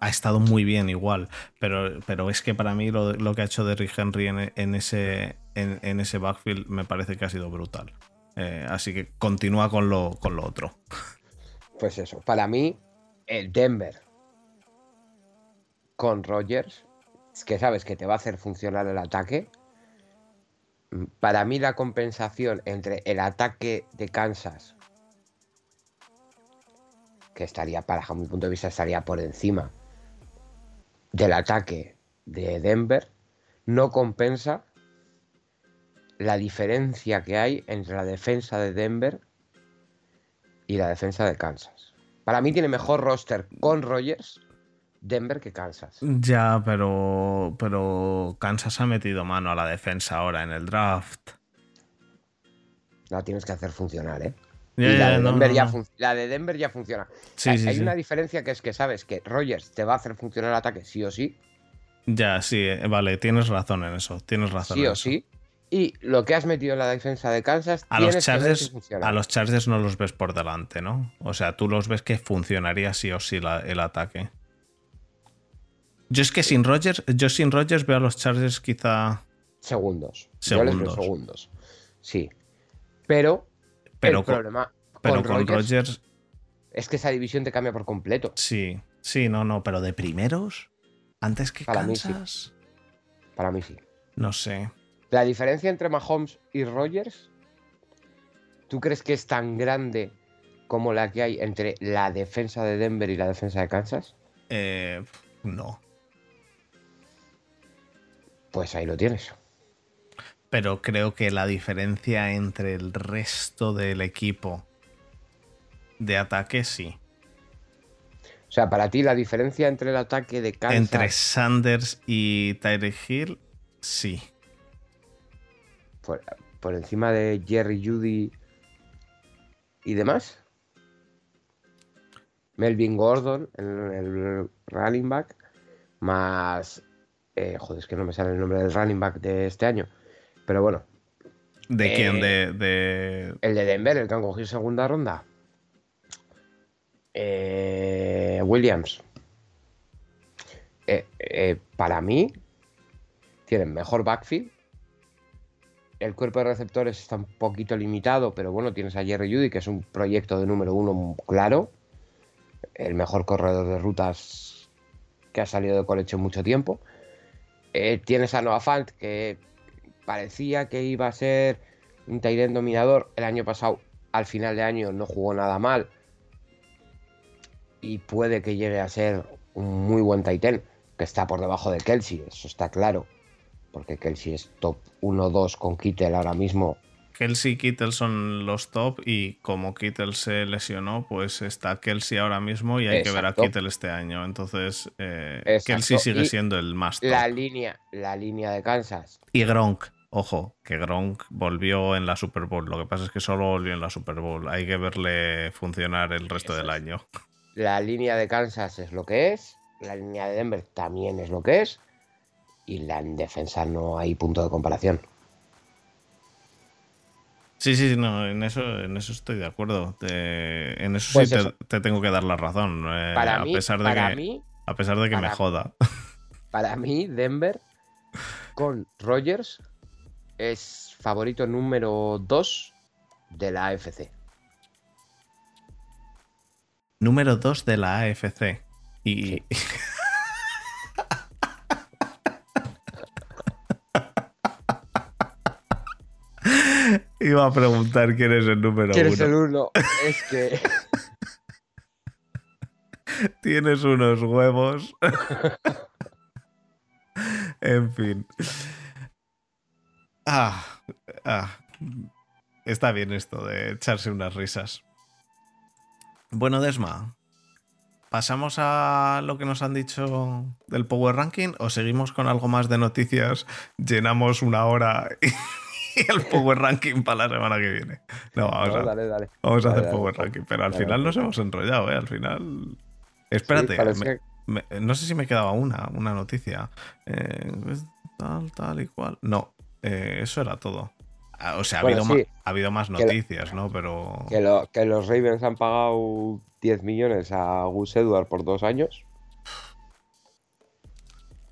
Ha estado muy bien igual, pero, pero es que para mí lo, lo que ha hecho Derrick Henry en, en ese, en, en ese backfield me parece que ha sido brutal. Eh, así que continúa con lo, con lo otro. Pues eso, para mí, el Denver con Rogers, que sabes que te va a hacer funcionar el ataque. Mm, Para mí la compensación entre el ataque de Kansas, que estaría, para mi punto de vista, estaría por encima del ataque de Denver, no compensa la diferencia que hay entre la defensa de Denver y la defensa de Kansas. Para mí tiene mejor roster con Rogers Denver que Kansas. Ya, pero, pero Kansas ha metido mano a la defensa ahora en el draft. La tienes que hacer funcionar, ¿eh? Y la, de no, Denver no, ya no. fun- la de Denver ya funciona. Sí, hay sí, hay sí. una diferencia que es que sabes que Rogers te va a hacer funcionar el ataque sí o sí, Ya, sí, eh, vale, tienes razón en eso. Tienes razón. sí en o eso. sí. Y lo que has metido en la defensa de Kansas, A los, si Chargers, a los Chargers no los ves por delante, ¿no? O sea, tú los ves que funcionaría sí o sí la- el ataque. Yo es que sin Rogers, yo sin Rogers veo a los Chargers quizá. Segundos. Yo les veo Segundos. segundos. Sí. Pero, Pero el con- problema Pero con, Rogers, es que esa división te cambia por completo. sí. Sí, no, no, pero de primeros, antes que Para mí sí. Kansas, Para mí sí. no sé. La diferencia entre Mahomes y Rogers, ¿tú crees que es tan grande como la que hay entre la defensa de Denver y la defensa de Kansas? Eh, no. Pues ahí lo tienes. pero creo que la diferencia entre el resto del equipo de ataque sí. O sea, para ti la diferencia entre el ataque de Kansas... Entre Sanders y Tyreek Hill, sí. Por, por encima de Jerry Judy y demás. Melvin Gordon, en el running back, más... eh, joder, es que no me sale el nombre del running back de este año. Pero bueno, ¿De Eh, quién? De, de- el de Denver, el que han cogido segunda ronda. Eh, Williams. Eh, eh, para mí, tienen mejor backfield. El cuerpo de receptores está un poquito limitado, pero bueno, tienes a Jerry Judy, que es un proyecto de número uno claro. El mejor corredor de rutas que ha salido de colecho en mucho tiempo. Eh, tienes a Noah Fant, que parecía que iba a ser un Tyrant dominador. El año pasado, al final de año, no jugó nada mal. Y puede que llegue a ser un muy buen Titan, que está por debajo de Kelsey, eso está claro. Porque Kelsey es top 1-2 con Kittel ahora mismo. Kelsey y Kittle son los top y como Kittle se lesionó, pues está Kelsey ahora mismo y hay que ver a. Kittle este año. Entonces, eh. Kelsey sigue Y siendo el más top. La línea, la línea de Kansas. Y Gronk, ojo, que Gronk volvió en la Super Bowl. Lo que pasa es que solo volvió en la Super Bowl. Hay que verle funcionar el resto Eso del es. año. La línea de Kansas es lo que es. La línea de Denver también es lo que es. Y la en defensa no hay punto de comparación. Sí, sí, no, en eso, en eso estoy de acuerdo. Te- en eso Pues sí te- eso. Te, tengo que dar la razón. eh, Para a mí, pesar de para que, mí, a pesar de que me joda. [LAUGHS] para mí, Denver con Rogers es favorito número 2 de la AFC. Número 2 de la AFC. Y. [LAUGHS] Iba a preguntar quién es el número ¿Quién es uno. el uno? Es que [LAUGHS] Tienes unos huevos. [LAUGHS] en fin. Ah, ah. Está bien esto de echarse unas risas. Bueno, Desma, ¿pasamos a lo que nos han dicho del Power Ranking o seguimos con algo más de noticias? Llenamos una hora y [LAUGHS] [LAUGHS] el Power Ranking para la semana que viene. No, vamos No, a, dale, dale. Vamos a Dale, hacer Power Ranking, pero al final nos hemos enrollado, ¿eh? Al final. Espérate, Sí, parece me- que- me- no sé si me quedaba una, una noticia. Eh, tal, tal y cual. No, eh, eso era todo. Ah, O sea, ha, Bueno, habido, sí. ma- ha habido más noticias, ¿no? Pero. Que, lo- que los Ravens han pagado 10 millones a Gus Edward por dos años.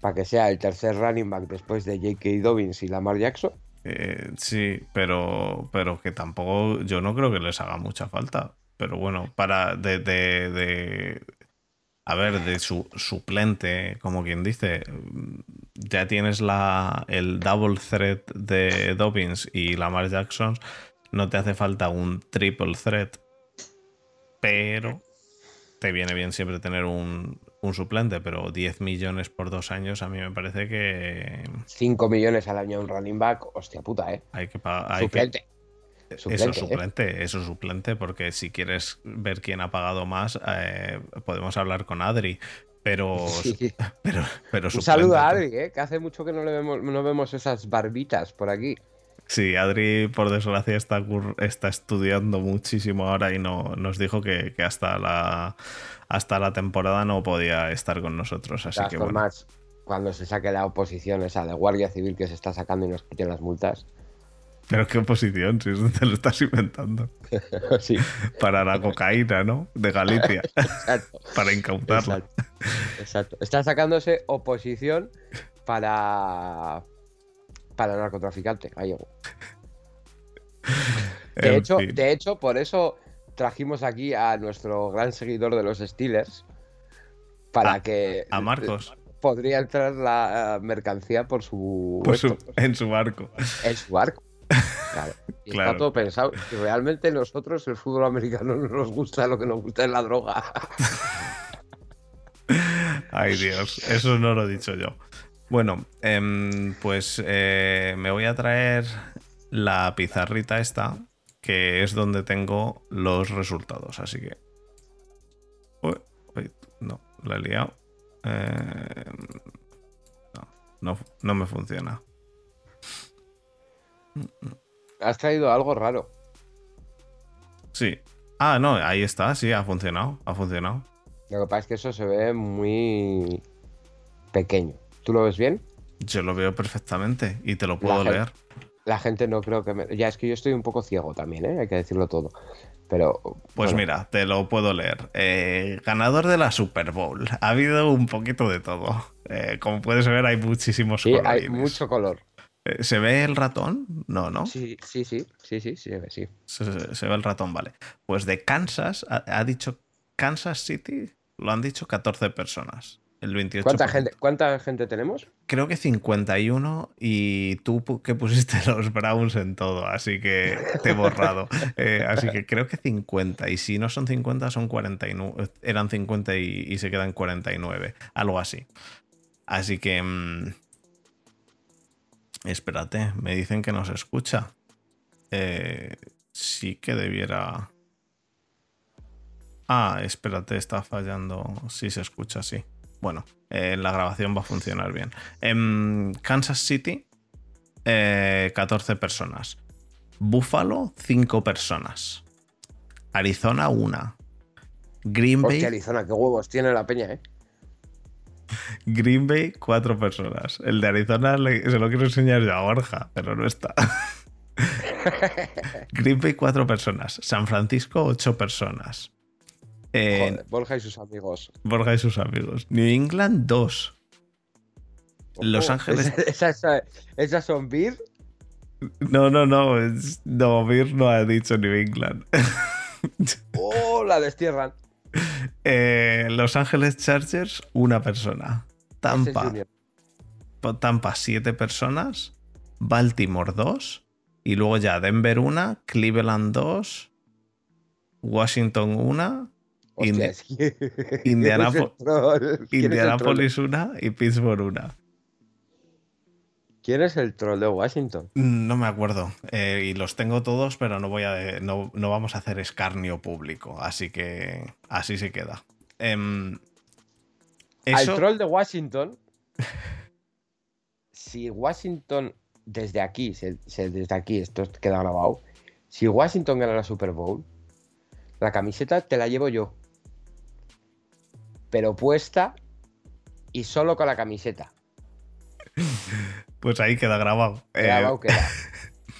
Para que sea el tercer running back después de J.K. Dobbins y Lamar Jackson. Eh, sí, pero, pero que tampoco. Yo no creo que les haga mucha falta. Pero bueno, para. De. de- de- a ver, de su suplente, como quien dice, ya tienes la, el double threat de Dobbins y Lamar Jackson, no te hace falta un triple threat, pero te viene bien siempre tener un, un suplente, pero 10 millones por dos años a mí me parece que 5 millones al año un running back. Hostia puta, ¿eh? hay que pagar. Suplente. Eso Suplente, es ¿eh? suplente, eso es suplente, porque si quieres ver quién ha pagado más, eh, podemos hablar con Adri. Pero, [LAUGHS] Sí. pero, pero Un saludo a tú. Adri, ¿eh? que hace mucho que no le vemos, no vemos esas barbitas por aquí. Sí, Adri, por desgracia, está, está estudiando muchísimo ahora y no, nos dijo que, que hasta, la, hasta la temporada no podía estar con nosotros. Así que bueno. formas, cuando se saque la oposición esa de Guardia Civil que se está sacando y nos quiten las multas. Pero qué oposición, si eso te lo estás inventando. [LAUGHS] sí, Para la cocaína, ¿no? De Galicia, [LAUGHS] exacto. [LAUGHS] para incautarla. Exacto. exacto. Está sacándose oposición para para narcotraficante gallego. De En hecho, fin. de hecho, por eso trajimos aquí a nuestro gran seguidor de los Steelers para A- que a Marcos. podría entrar la eh, mercancía por su, Por su- esto, en su barco. en su barco. Claro. [LAUGHS] Y Claro. Está todo pensado. Y realmente nosotros, el fútbol americano, no nos gusta lo que nos gusta es la droga. [LAUGHS] Ay, Dios, eso no lo he dicho yo. Bueno, em, pues eh, me voy a traer la pizarrita esta, que es donde tengo los resultados. Así que. Uy, uy, no, la he liado. Eh, no, no, no me funciona. Has traído algo raro. Sí. Ah, no, ahí está, sí, ha funcionado. Ha funcionado. Lo que pasa es que eso se ve muy pequeño. ¿Tú lo ves bien? Yo lo veo perfectamente y te lo puedo La leer. La gente no creo que me... Ya es que yo estoy un poco ciego también, ¿eh? Hay que decirlo todo. Pero... Pues bueno, mira, te lo puedo leer. Eh, ganador de la Super Bowl. Ha habido un poquito de todo. Eh, como puedes ver, hay muchísimos Sí, hay mucho color. Eh, ¿Se ve el ratón? No, ¿no? Sí, sí, sí, sí, sí, sí, sí. Se, se ve el ratón, vale. Pues de Kansas, ha, ha dicho Kansas City, lo han dicho 14 personas. El 28%. ¿Cuánta gente, ¿Cuánta gente tenemos? Creo que 51 y tú que pusiste [LAUGHS] los Browns en todo, así que te he borrado. [LAUGHS] Eh, así que creo que 50 y si no son 50 son 49. Eran 50 y, y se quedan 49, algo así. Así que... mm, espérate, me dicen que no se escucha. Eh, sí que debiera... Ah, espérate, está fallando. Sí se escucha, sí. Bueno, eh, la grabación va a funcionar bien. En Kansas City, eh, 14 personas. Buffalo, 5 personas. Arizona, 1. Green Bay, Hostia, Arizona, qué huevos tiene la peña, ¿eh? Green Bay, 4 personas. El de Arizona se lo quiero enseñar yo a Borja, pero no está. [LAUGHS] Green Bay, 4 personas. San Francisco, 8 personas. Eh, Joder, Borja y sus amigos. Borja y sus amigos. New England, 2. Los Ojo, Ángeles- esa- esa- Esas son beer. No, no, no. es- No, Beer no ha dicho New England. [LAUGHS] ¡Oh! La destierran. Eh, Los Ángeles Chargers, una persona. Tampa. Tampa, siete personas. Baltimore, dos. Y luego ya Denver, una. Cleveland, dos. Washington, una. Indi-. [LAUGHS] Indianapolis, una. Y Pittsburgh, una. ¿Quién es el troll de Washington? No me acuerdo. Eh, y los tengo todos, pero no voy a. No, no vamos a hacer escarnio público. Así que. Así se queda. Em, eso. Al troll de Washington. [LAUGHS] si Washington, desde aquí, se- se- desde aquí, esto queda grabado. Si Washington gana la Super Bowl, la camiseta te la llevo yo. Pero puesta y solo con la camiseta. Pues ahí queda grabado. Eh, Grabado queda.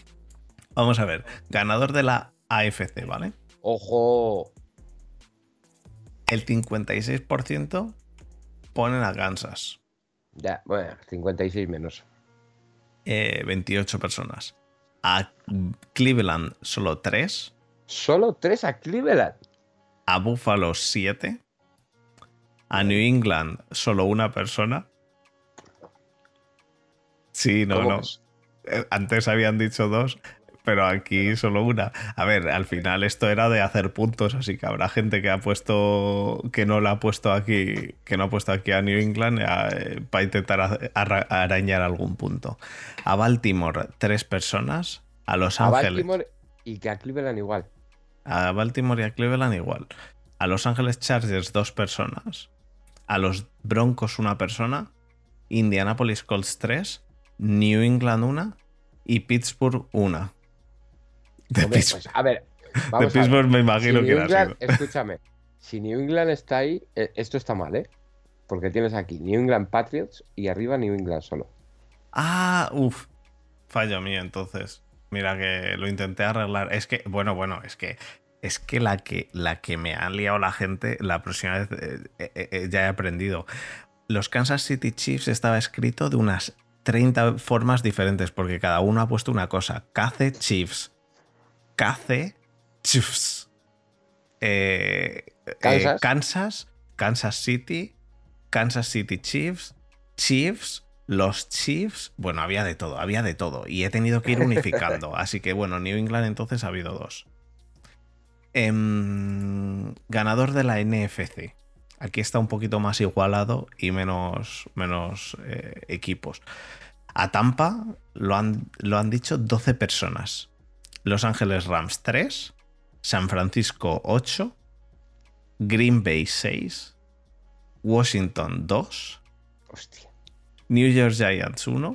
[LAUGHS] vamos a ver. Ganador de la AFC, ¿vale? Ojo. El 56% ponen a Kansas. Ya, bueno, 56 menos. Eh, 28 personas. A Cleveland solo 3. Solo tres a Cleveland. A Buffalo 7. A New England solo una persona. Sí, no, ¿Cómo no. es? Eh, Antes habían dicho dos, pero aquí solo una. A ver, al final esto era de hacer puntos, así que habrá gente que ha puesto, que no la ha puesto aquí, que no ha puesto aquí a New England eh, para intentar arañar algún punto. A Baltimore, tres personas. A Los A Ángeles. Baltimore y que a Cleveland igual. A Baltimore y a Cleveland igual. A Los Ángeles Chargers, dos personas. A los Broncos, una persona. Indianapolis Colts, tres. New England, una. Y Pittsburgh, una. De, Hombre, Pitts- pues, a ver, de vamos a ver. Pittsburgh me imagino que era England- escúchame, si New England está ahí, eh, esto está mal, ¿eh? Porque tienes aquí New England Patriots y arriba New England solo. Ah, uff. Fallo mío, entonces. Mira que lo intenté arreglar. Es que, bueno, bueno, es que. Es que la que, la que me ha liado la gente, la próxima vez eh, eh, eh, ya he aprendido. Los Kansas City Chiefs estaba escrito de unas 30 formas diferentes, porque cada uno ha puesto una cosa. Cace Chiefs. Cace Chiefs. Eh, Kansas. Kansas, Kansas City, Kansas City Chiefs, Chiefs, los Chiefs. Bueno, había de todo, había de todo. Y he tenido que ir unificando. [LAUGHS] Así que bueno, New England entonces ha habido dos. Em, ganador de la NFC. Aquí está un poquito más igualado y menos, menos eh, equipos. A Tampa lo han, lo han dicho 12 personas. Los Ángeles Rams 3, San Francisco 8, Green Bay 6, Washington 2, Hostia. New York Giants 1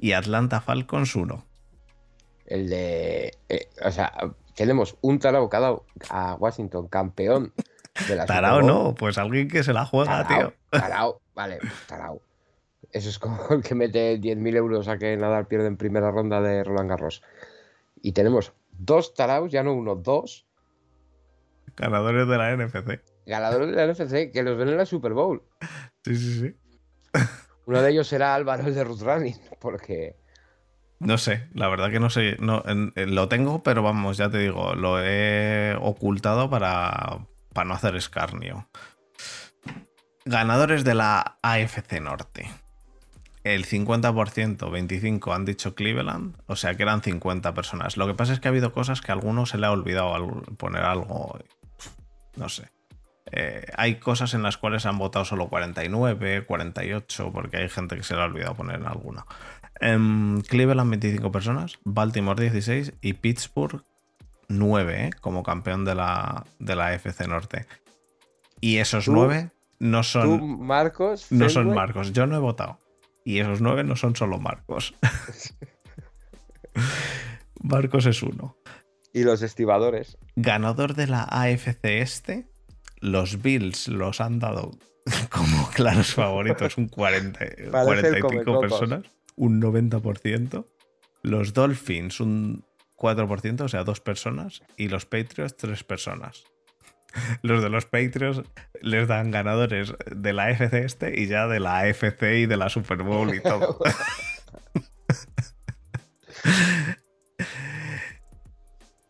y Atlanta Falcons 1. El de. eh, o sea, tenemos un tarao cada a Washington, campeón de la Tarao no, pues alguien que se la juega, Tarao, tío. tarao, vale, tarao. Eso es como el que mete 10.000 euros a que Nadal pierde en primera ronda de Roland Garros. Y tenemos dos taraos, ya no uno, dos Ganadores de la NFC. ganadores de la NFC que los ven en la Super Bowl. Sí, sí, sí. Uno de ellos será Álvaro el de Ruth Running, porque No sé, la verdad que no sé. No, lo tengo, pero vamos, ya te digo, lo he ocultado para, para no hacer escarnio. Ganadores de la AFC Norte. El 50%, 25 han dicho Cleveland, o sea que eran 50 personas. Lo que pasa es que ha habido cosas que a alguno se le ha olvidado poner algo. No sé. Eh, hay cosas en las cuales han votado solo 49, 48, porque hay gente que se le ha olvidado poner en alguna. En Cleveland 25 personas, Baltimore 16 y Pittsburgh 9 ¿eh? como campeón de la, de la FC Norte. Y esos Tú- 9 no tú, son, Marcos, no son Marcos. Yo no he votado. Y esos 9 no son solo Marcos. [LAUGHS] Marcos es uno. y los estibadores. Ganador de la AFC Este, los Bills los han dado [LAUGHS] como claros favoritos, un 40, Parece el 45 Comecocos. personas, un 90%. Los Dolphins un 4%, o sea, dos personas. Y los Patriots, tres personas. [LAUGHS] Los de los Patriots les dan ganadores de la AFC Este y ya de la AFC y de la Super Bowl y todo. [LAUGHS]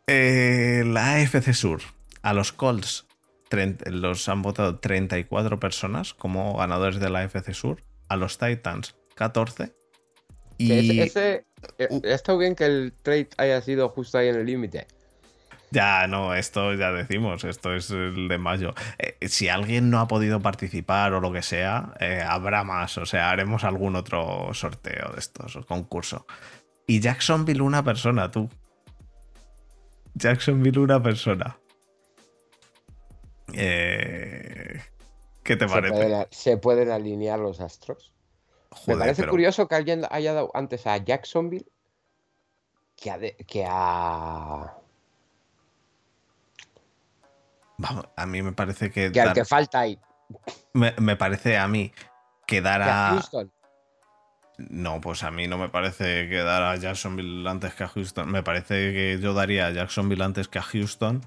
Eh, la AFC Sur. A los Colts 30 los han votado 34 personas como ganadores de la AFC Sur. A los Titans 14. Y ese, ese- eh, está bien que el trade haya sido justo ahí en el límite. ya no, esto ya decimos, esto es el de mayo. Eh, si alguien no ha podido participar o lo que sea, eh, habrá más. O sea, haremos algún otro sorteo de estos, o concurso. Y Jacksonville una persona, tú. Jacksonville una persona. Eh, ¿Qué te Se parece? pueden, se pueden alinear los astros. Me parece pero- curioso que alguien haya dado antes a Jacksonville que a, de- que a, Vamos, a mí me parece que. que al que falta ahí. me, me parece a mí que dar a. Houston. No, pues a mí no me parece que dar a Jacksonville antes que a Houston. Me parece que yo daría a Jacksonville antes que a Houston.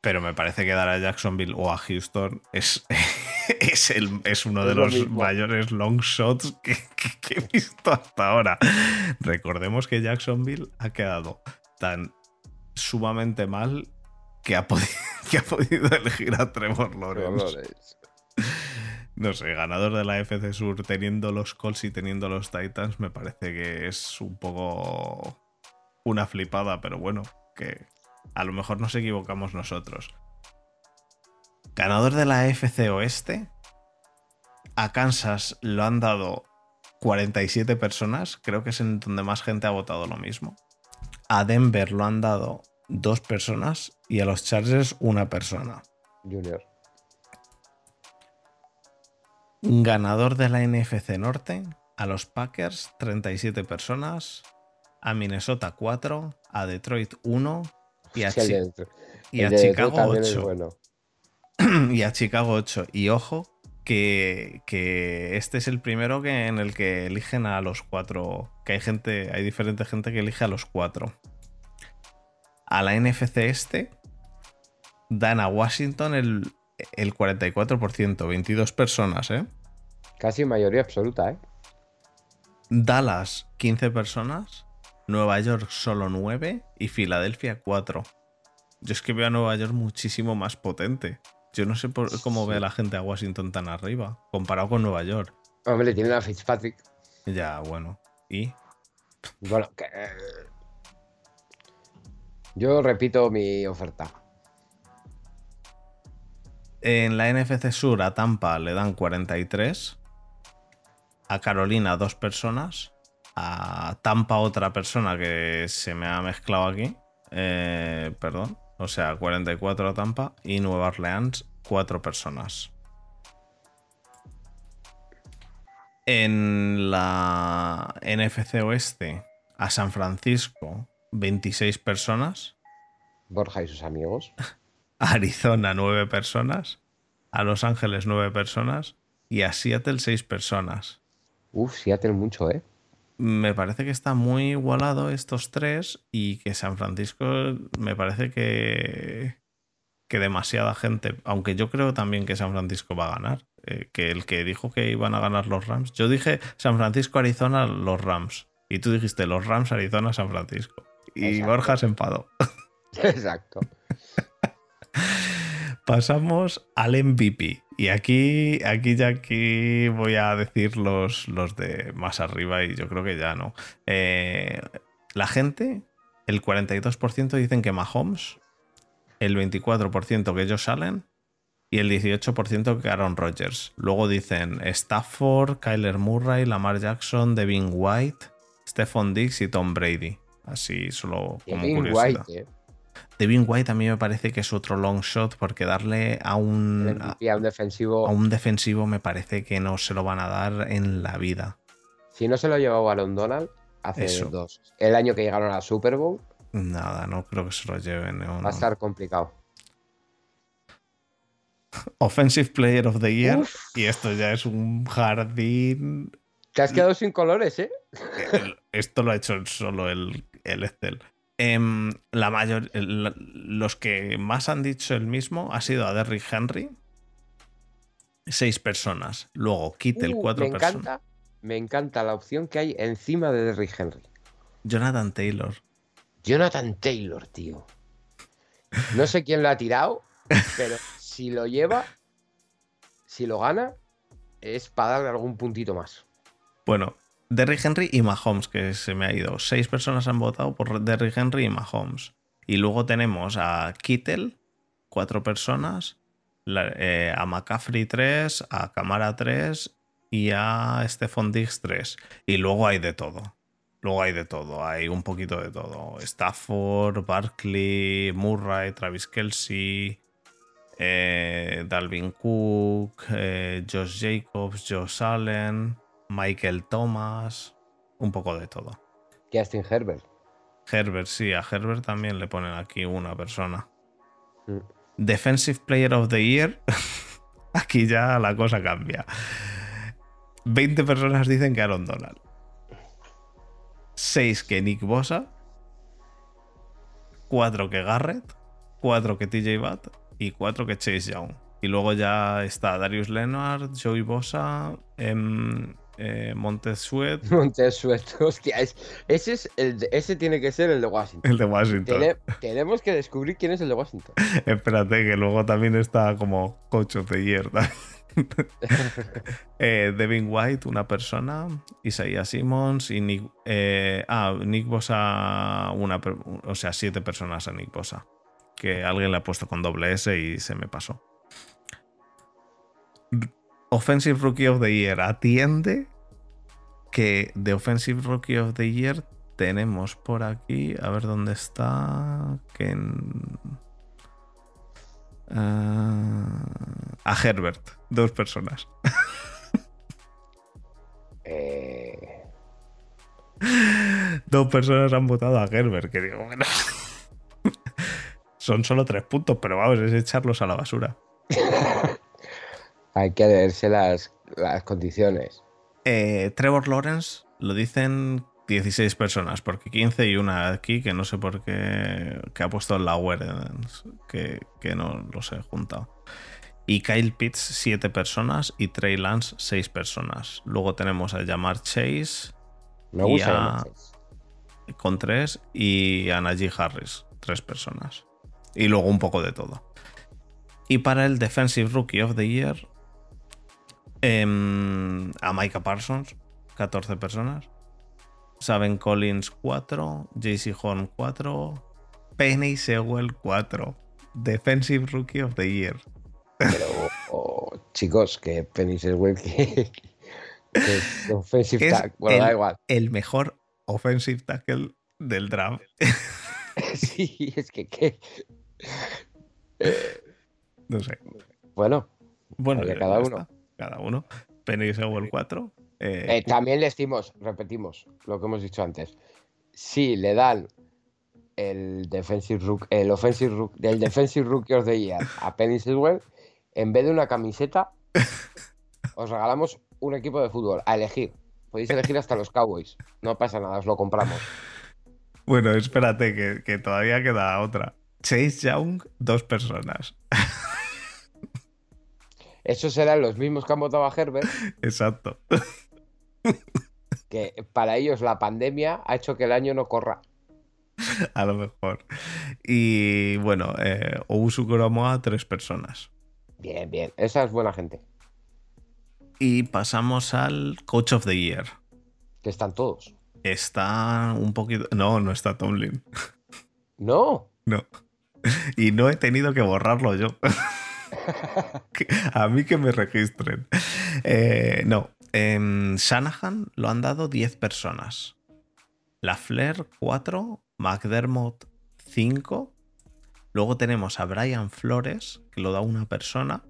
Pero me parece que dar a Jacksonville o a Houston es, [LAUGHS] es, el, es uno de lo los mismo. mayores long shots que, que- que he visto hasta ahora. Recordemos que Jacksonville ha quedado tan sumamente mal que ha, podi- [LAUGHS] que ha podido elegir a Trevor Lawrence. No sé, ganador de la FC Sur teniendo los Colts y teniendo los Titans me parece que es un poco una flipada, pero bueno, que a lo mejor nos equivocamos nosotros. Ganador de la FC Oeste, a Kansas lo han dado 47 personas, creo que es en donde más gente ha votado lo mismo. A Denver lo han dado dos personas y a los Chargers una persona. Junior. Ganador de la NFC Norte, a los Packers 37 personas, a Minnesota 4, a Detroit 1 y a, [LAUGHS] Sí, el Chi- de- y el a de Detroit Chicago también es 8. bueno. [CLEARS THROAT] y a Chicago 8. Y ojo, que, que este es el primero que, en el que eligen a los cuatro. Que hay gente, hay diferente gente que elige a los cuatro. A la NFC este dan a Washington el, el 44%, 22 personas, ¿eh? Casi mayoría absoluta, ¿eh? Dallas 15 personas, Nueva York solo 9 y Filadelfia 4. Yo es que veo a Nueva York muchísimo más potente. Yo no sé por- cómo ve Sí. la gente a Washington tan arriba, comparado con Nueva York. Hombre, tienen a Fitzpatrick. Ya, bueno. ¿Y? Bueno, que... eh, Yo repito mi oferta. En la NFC Sur a Tampa le dan 43. A Carolina dos personas. A Tampa otra persona que se me ha mezclado aquí. Eh, perdón. O sea, 44 a Tampa. Y Nueva Orleans cuatro personas. En la NFC Oeste a San Francisco 26 personas. Borja y sus amigos. A [LAUGHS] Arizona 9 personas. A Los Ángeles 9 personas. Y a Seattle 6 personas. Uf, Seattle mucho, ¿eh? Me parece que está muy igualado estos tres y que San Francisco me parece que, que demasiada gente, aunque yo creo también que San Francisco va a ganar, eh, que el que dijo que iban a ganar los Rams, yo dije San Francisco, Arizona, los Rams, y tú dijiste los Rams, Arizona, San Francisco, y Exacto. Borja se enfadó. [LAUGHS] Exacto. [LAUGHS] Pasamos al MVP. Y aquí, aquí ya aquí voy a decir los, los de más arriba y yo creo que ya no. Eh, la gente, el 42% dicen que Mahomes, el 24% que ellos salen y el 18% que Aaron Rodgers. Luego dicen Stafford, Kyler Murray, Lamar Jackson, Devin White, Stephon Diggs y Tom Brady. Así solo como curiosidad. White, ¿eh? Devin White a mí me parece que es otro long shot porque darle a un, a, un defensivo. a un defensivo me parece que no se lo van a dar en la vida. Si no se lo llevó Balón Donald hace Eso. dos. El año que llegaron a la Super Bowl Nada, no creo que se lo lleven. no, va a estar complicado. [LAUGHS] Offensive Player of the Year. Uf. Y esto ya es un jardín. Te has quedado sin colores, ¿eh? Esto lo ha hecho solo el, el Excel. Em, la mayor, el- los que más han dicho el mismo ha sido a Derrick Henry. Seis personas. Luego Kittel, Uh, cuatro me personas. encanta, me encanta la opción que hay encima de Derrick Henry. Jonathan Taylor. Jonathan Taylor, tío. No sé quién lo ha tirado, [LAUGHS] pero si lo lleva, si lo gana, es para darle algún puntito más. Bueno, Derrick Henry y Mahomes, que se me ha ido. Seis personas han votado por Derrick Henry y Mahomes. Y luego tenemos a Kittel, cuatro personas, eh, a McCaffrey tres, a Camara tres y a Stephon Diggs tres. Y luego hay de todo. Luego hay de todo, hay un poquito de todo. Stafford, Barkley, Murray, Travis Kelsey, eh, Dalvin Cook, eh, Josh Jacobs, Josh Allen, Michael Thomas, un poco de todo. Justin Herbert. Herbert, sí, a Herbert también le ponen aquí una persona. Mm. Defensive Player of the Year, [LAUGHS] aquí ya la cosa cambia. 20 personas dicen que Aaron Donald. 6 que Nick Bosa. 4 que Garrett. 4 que TJ Watt. Y 4 que Chase Young. Y luego ya está Darius Leonard, Joey Bosa, em, eh, Montez Sweat. [LAUGHS] [LAUGHS] Hostia, es- ese, es el de- ese tiene que ser el de Washington. el de Washington. Tene- tenemos que descubrir quién es el de Washington. [LAUGHS] Espérate, que luego también está como coach of the year. Eh, Devin White, una persona. Isaiah Simmons y Nick. eh, ah, Nick Bosa, una, o sea, siete personas a Nick Bosa. Que alguien le ha puesto con doble S y se me pasó. Offensive Rookie of the Year. Atiende que de Offensive Rookie of the Year tenemos por aquí. A ver dónde está. Que en- Ah, a Herbert, dos personas. Eh, Dos personas han votado a Herbert, que digo, bueno. [LAUGHS] Son solo tres puntos, pero vamos, es echarlos a la basura. [LAUGHS] hay que leerse las, las condiciones. Eh, Trevor Lawrence lo dicen 16 personas, porque 15 y una aquí que no sé por qué que ha puesto en la web, que, que no los he juntado. Y Kyle Pitts 7 personas y Trey Lance 6 personas. Luego tenemos a Jamar Chase Me gusta. a- con 3 y a Najee Harris 3 personas. Y luego un poco de todo. Y para el Defensive Rookie of the Year em, a Micah Parsons 14 personas. Saben Collins 4, JC Horn 4, Penny Sewell 4. Defensive Rookie of the Year. Pero chicos, que Penny Sewell que, offensive Es tackle. Bueno, da el- igual. El mejor offensive tackle del draft. [LAUGHS] Sí, es que, No sé. bueno, Bueno, cada uno. está. Cada uno. Penny Sewell 4. eh, eh, también le decimos, repetimos lo que hemos dicho antes. Si le dan el defensive rook, el offensive rook, del defensive rookie of the year a Penny Sewell, en vez de una camiseta, [LAUGHS] os regalamos un equipo de fútbol a elegir. Podéis elegir hasta los Cowboys. No pasa nada, os lo compramos. Bueno, espérate, que, que todavía queda otra. Chase Young, dos personas. Esos serán los mismos que han votado a Herbert, [LAUGHS] Exacto. que para ellos la pandemia ha hecho que el año no corra. A lo mejor. Y bueno, eh, Koromoa, tres personas. Bien, bien. Esa es buena gente. Y pasamos al Coach of the Year. Que están todos. Está un poquito. No, no está Tomlin. No. No. Y no he tenido que borrarlo yo. [LAUGHS] [LAUGHS] A mí que me registren. Eh, no. En Shanahan lo han dado 10 personas. La Flair 4. McDermott 5. Luego tenemos a Brian Flores, que lo da una persona.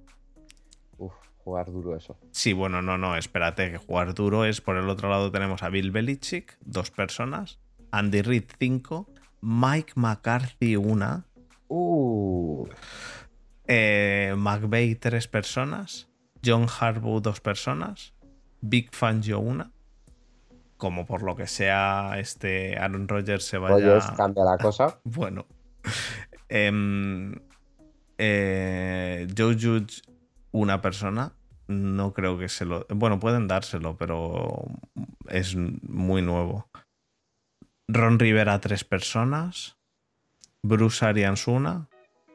Uf, jugar duro eso. Sí, bueno, no, no, espérate, que jugar duro es por el otro lado tenemos a Bill Belichick, dos personas, Andy Reid, cinco, Mike McCarthy, una, Uh. Eh, McVeigh, tres personas, John Harbaugh, dos personas, Big Fangio, una. Como por lo que sea, este Aaron Rodgers se vaya. Rogers cambia la cosa. [LAUGHS] Bueno. Em, eh, Joe Judge, una persona. No creo que se lo. Bueno, pueden dárselo, pero es muy nuevo. Ron Rivera, tres personas. Bruce Arians, una.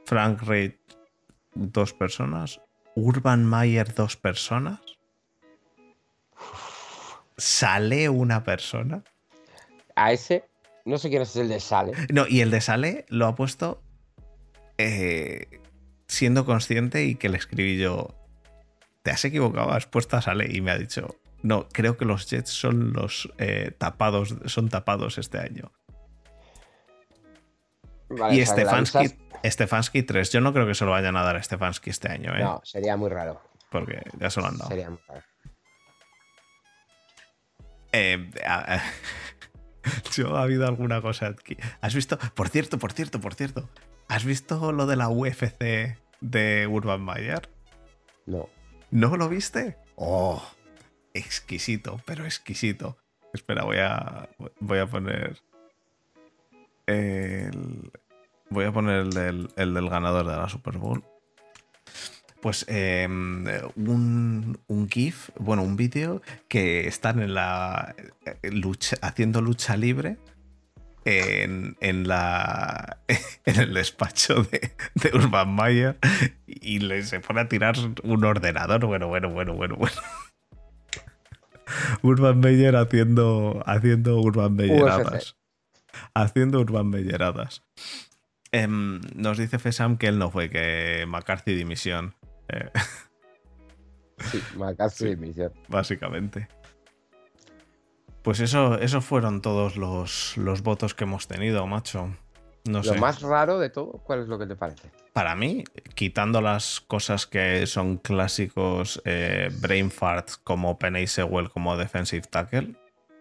Frank Reid, dos personas. Urban Mayer, dos personas. Sale una persona. A ese, no sé quién es el de Sale. No, y el de Sale lo ha puesto eh, siendo consciente y que le escribí yo, te has equivocado, has puesto a Sale y me ha dicho, no, creo que los Jets son los eh, tapados, son tapados este año. Vale, y Stefanski, Stefanski 3, yo no creo que se lo vayan a dar a Stefanski este año, ¿eh? No, sería muy raro. porque ya se lo han dado. Sería muy raro. Eh, a- a- [LAUGHS] yo ha habido alguna cosa aquí. ¿Has visto? Por cierto, por cierto, por cierto. ¿Has visto lo de la UFC de Urban Mayer? No. ¿No lo viste? Oh, exquisito, pero exquisito. Espera, voy a, voy a poner el, voy a poner el del, el del ganador de la Super Bowl. Pues eh, un, un GIF, bueno, un vídeo que están en la eh, lucha, haciendo lucha libre en, en la [LAUGHS] en el despacho de, de Urban Mayer y le, se pone a tirar un ordenador. Bueno, bueno, bueno, bueno, bueno. [LAUGHS] Urban Meyer haciendo, haciendo Urban Meyeradas. Haciendo Urban Meyeradas. Em, nos dice Fesam que él no fue, que McCarthy dimisión. eh, [LAUGHS] Sí, [LAUGHS] McCarthy Sí. dimisión. básicamente. Pues eso, esos fueron todos los, los votos que hemos tenido, macho. No Lo sé. más raro de todo, ¿cuál es lo que te parece? Para mí, quitando las cosas que son clásicos eh, brain farts como Penny Sewell como defensive tackle,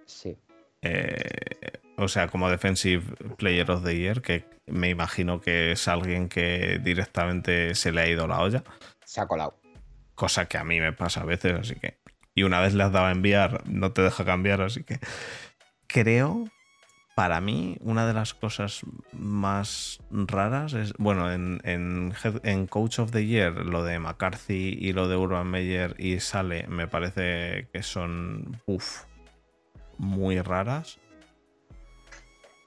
Sí. eh, o sea, como defensive player of the year, que me imagino que es alguien que directamente se le ha ido la olla, Se ha colado. cosa que a mí me pasa a veces, así que... Y una vez le has dado a enviar, no te deja cambiar, así que... Creo, para mí, una de las cosas más raras es, bueno, en, en, Head- en Coach of the Year, lo de McCarthy y lo de Urban Meyer y Sale, me parece que son, uff, muy raras.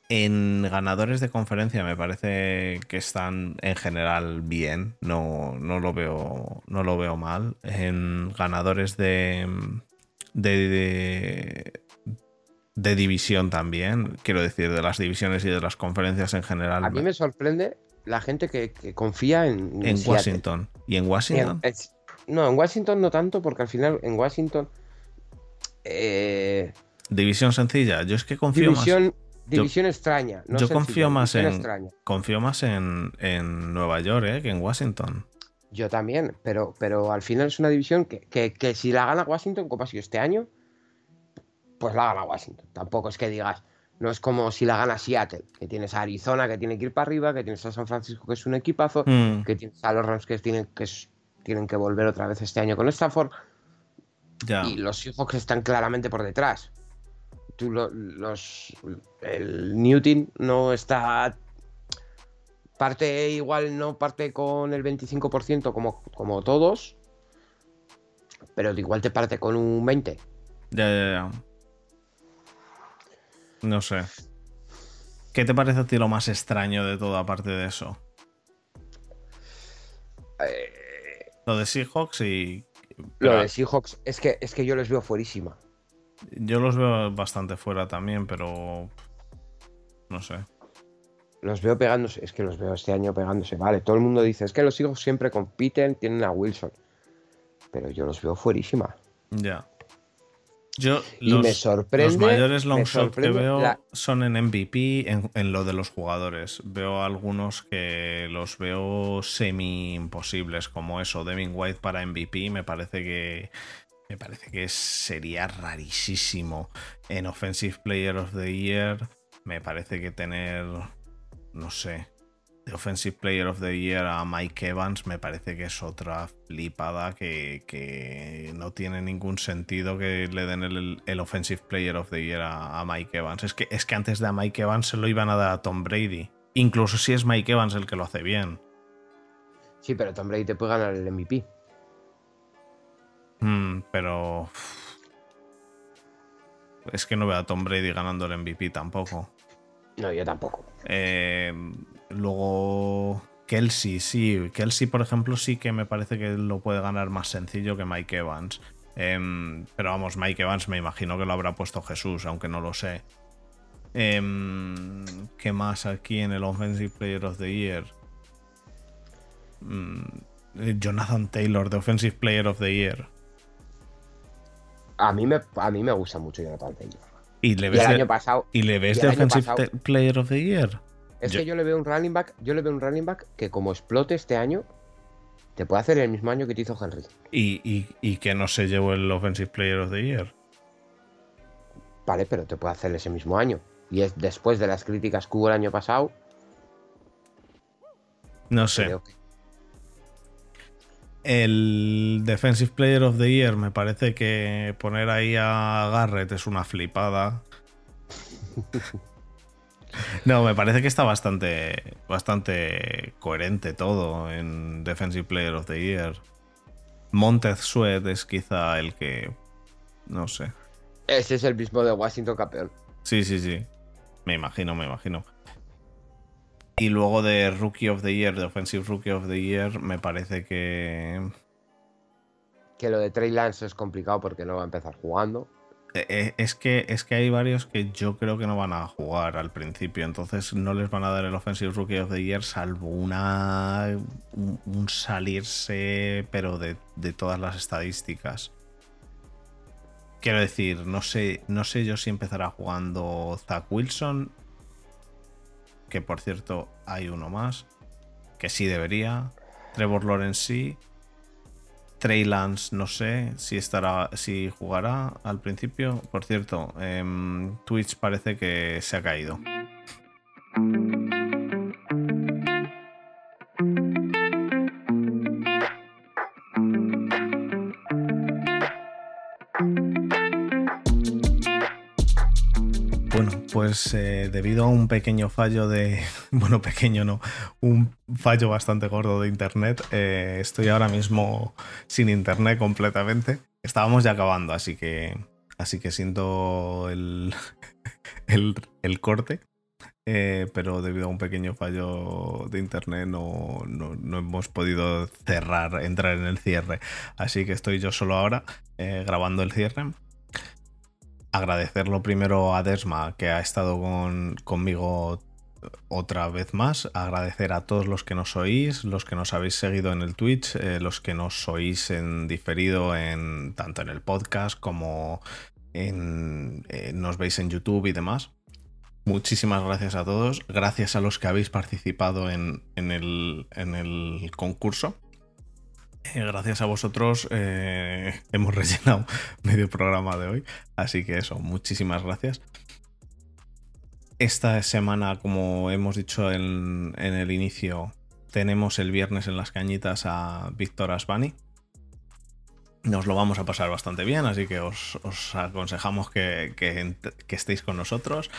En ganadores de conferencia me parece que están en general bien, no, no, lo, veo, no lo veo mal. En ganadores de, de, de, de división también, quiero decir, de las divisiones y de las conferencias en general. A mí me sorprende la gente que, que confía en, en Seattle. Washington. ¿Y en Washington? En- No, en Washington no tanto, porque al final en Washington. Eh, División sencilla. Yo es que confío división, más. División extraña. no yo confío más en. extraña. Confío más en, en Nueva York, ¿eh? Que en Washington. Yo también, pero, pero al final es una división que, que- que si la gana Washington, como ha sido este año, pues la gana Washington. Tampoco es que digas, no es como si la gana Seattle, que tienes a Arizona que tiene que ir para arriba, que tienes a San Francisco que es un equipazo, Mm, que tienes a los Rams que tienen que, tienen que volver otra vez este año con Stafford, ya. y los Seahawks están claramente por detrás. Tú lo- los el Newton no está parte igual no parte con el 25% como, como todos, pero igual te parte con un 20. Ya, ya, ya. No sé. ¿Qué te parece a ti lo más extraño de todo aparte de eso? Eh, Lo de Seahawks y. lo de Seahawks es que es que yo les veo fuerísima. Yo los veo bastante fuera también, pero. No sé. Los veo pegándose, es que los veo este año pegándose, vale. Todo el mundo dice, es que los Seahawks siempre compiten, tienen a Wilson. Pero yo los veo fuerísima. Ya. Yo Y me sorprende- los mayores long shot que veo la- son en MVP, en, en lo de los jugadores. Veo algunos que los veo semi imposibles, como eso, Devin White para MVP, me parece que me parece que sería rarísimo. En Offensive Player of the Year, me parece que tener, no sé, de Offensive Player of the Year a Mike Evans me parece que es otra flipada que, que no tiene ningún sentido que le den el, el Offensive Player of the Year a, Mike Evans. Es que, es que antes de a Mike Evans se lo iban a dar a Tom Brady. Incluso si es Mike Evans el que lo hace bien. Sí, pero Tom Brady te puede ganar el MVP. Mm, pero... Es que no veo a Tom Brady ganando el MVP tampoco. No, yo tampoco. Eh, luego, Kelsey, sí. Kelsey, por ejemplo, sí que me parece que lo puede ganar más sencillo que Mike Evans. Em, pero vamos, Mike Evans me imagino que lo habrá puesto Jesús, aunque no lo sé. Em, ¿Qué más aquí en el Offensive Player of the Year? Mm, eh, Jonathan Taylor, de Offensive Player of the Year. A mí me, a mí me gusta mucho Jonathan Taylor. ¿Y le Y ves, el de, año pasado, y le ves y de Offensive pasado- Player of the Year? es Yo- que yo le veo un running back, yo le veo un running back que como explote este año, te puede hacer el mismo año que te hizo Henry. Y, y- y que no se llevó el Offensive Player of the Year. Vale, pero te puede hacer ese mismo año. Y es después de las críticas que hubo el año pasado, No sé. creo que El Defensive Player of the Year me parece que poner ahí a Garrett es una flipada. [LAUGHS] No, me parece que está bastante, bastante coherente todo en Defensive Player of the Year. Montez Sweat es quizá el que. No sé. ese es el mismo de Washington campeón. Sí, sí, sí. Me imagino, me imagino. Y luego de Rookie of the Year, de Offensive Rookie of the Year, me parece que. Que lo de Trey Lance es complicado porque no va a empezar jugando. Eh, eh, Es que, es que hay varios que yo creo que no van a jugar al principio, entonces no les van a dar el Offensive Rookie of the Year salvo una un, un salirse, pero de, de todas las estadísticas. Quiero decir, no sé, no sé yo si empezará jugando Zach Wilson, que por cierto hay uno más, que sí debería, Trevor Lawrence sí, Trey Lance no sé si estará, si jugará al principio. Por cierto, em, Twitch parece que se ha caído. Pues eh, debido a un pequeño fallo de. [LAUGHS] Bueno, pequeño no. Un fallo bastante gordo de internet. eh, estoy ahora mismo sin internet completamente. Estábamos ya acabando, así que. Así que siento [LAUGHS] el. el, corte. eh, pero debido a un pequeño fallo de internet no, no- no hemos podido cerrar, entrar en el cierre. Así que estoy yo solo ahora grabando el cierre agradecerlo primero a Desma, que ha estado con- conmigo otra vez más, agradecer a todos los que nos oís, los que nos habéis seguido en el Twitch, eh, los que nos oís en diferido en tanto en el podcast como en, eh, nos veis en YouTube y demás. Muchísimas gracias a todos. Gracias a los que habéis participado en, el, en el, concurso. Eh, gracias a vosotros hemos rellenado [LAUGHS] medio programa de hoy. Así que eso, muchísimas gracias. Esta semana, como hemos dicho en, el inicio, tenemos el viernes en las cañitas a Víctor Asbani. Nos lo vamos a pasar bastante bien, así que os, aconsejamos que, estéis con nosotros.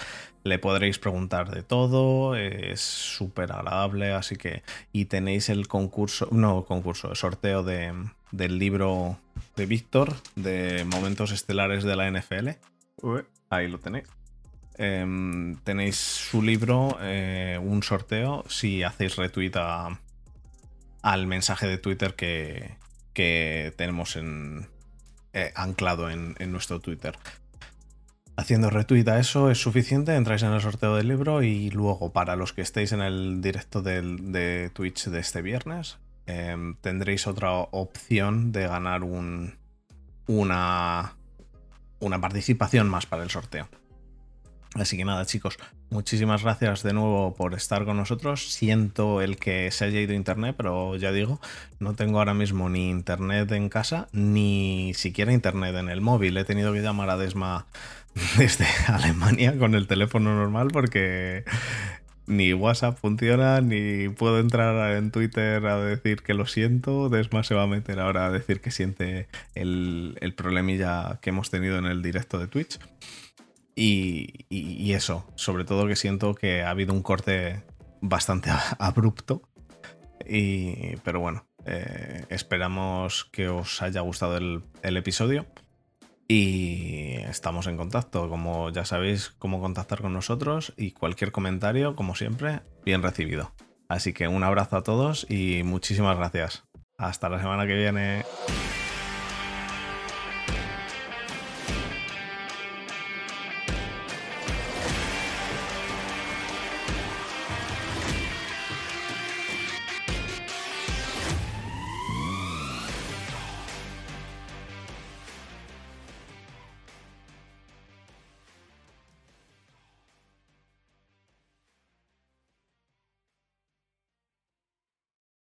Le podréis preguntar de todo, es súper agradable, así que... Y tenéis el concurso, no concurso, el sorteo de, del libro de Víctor, de Momentos Estelares de la NFL. Ahí lo tenéis. Em, tenéis su libro, eh, un sorteo, si hacéis retweet al mensaje de Twitter que, tenemos en, eh, anclado en, nuestro Twitter. Haciendo retweet a eso es suficiente, entráis en el sorteo del libro y luego para los que estéis en el directo de Twitch de este viernes, em, tendréis otra opción de ganar un, una, una participación más para el sorteo. Así que nada, chicos, muchísimas gracias de nuevo por estar con nosotros. Siento el que se haya ido internet, pero ya digo, no tengo ahora mismo ni internet en casa, ni siquiera internet en el móvil. He tenido que llamar a Desma [LAUGHS] desde Alemania con el teléfono normal porque ni WhatsApp funciona, ni puedo entrar en Twitter a decir que lo siento. Desma se va a meter ahora a decir que siente el, el problemilla que hemos tenido en el directo de Twitch. Y, eso, sobre todo que siento que ha habido un corte bastante [LAUGHS] abrupto. Y, pero bueno, eh, esperamos que os haya gustado el, el, episodio. Y estamos en contacto, como ya sabéis, cómo contactar con nosotros y cualquier comentario, como siempre, bien recibido. Así que un abrazo a todos y muchísimas gracias. Hasta la semana que viene.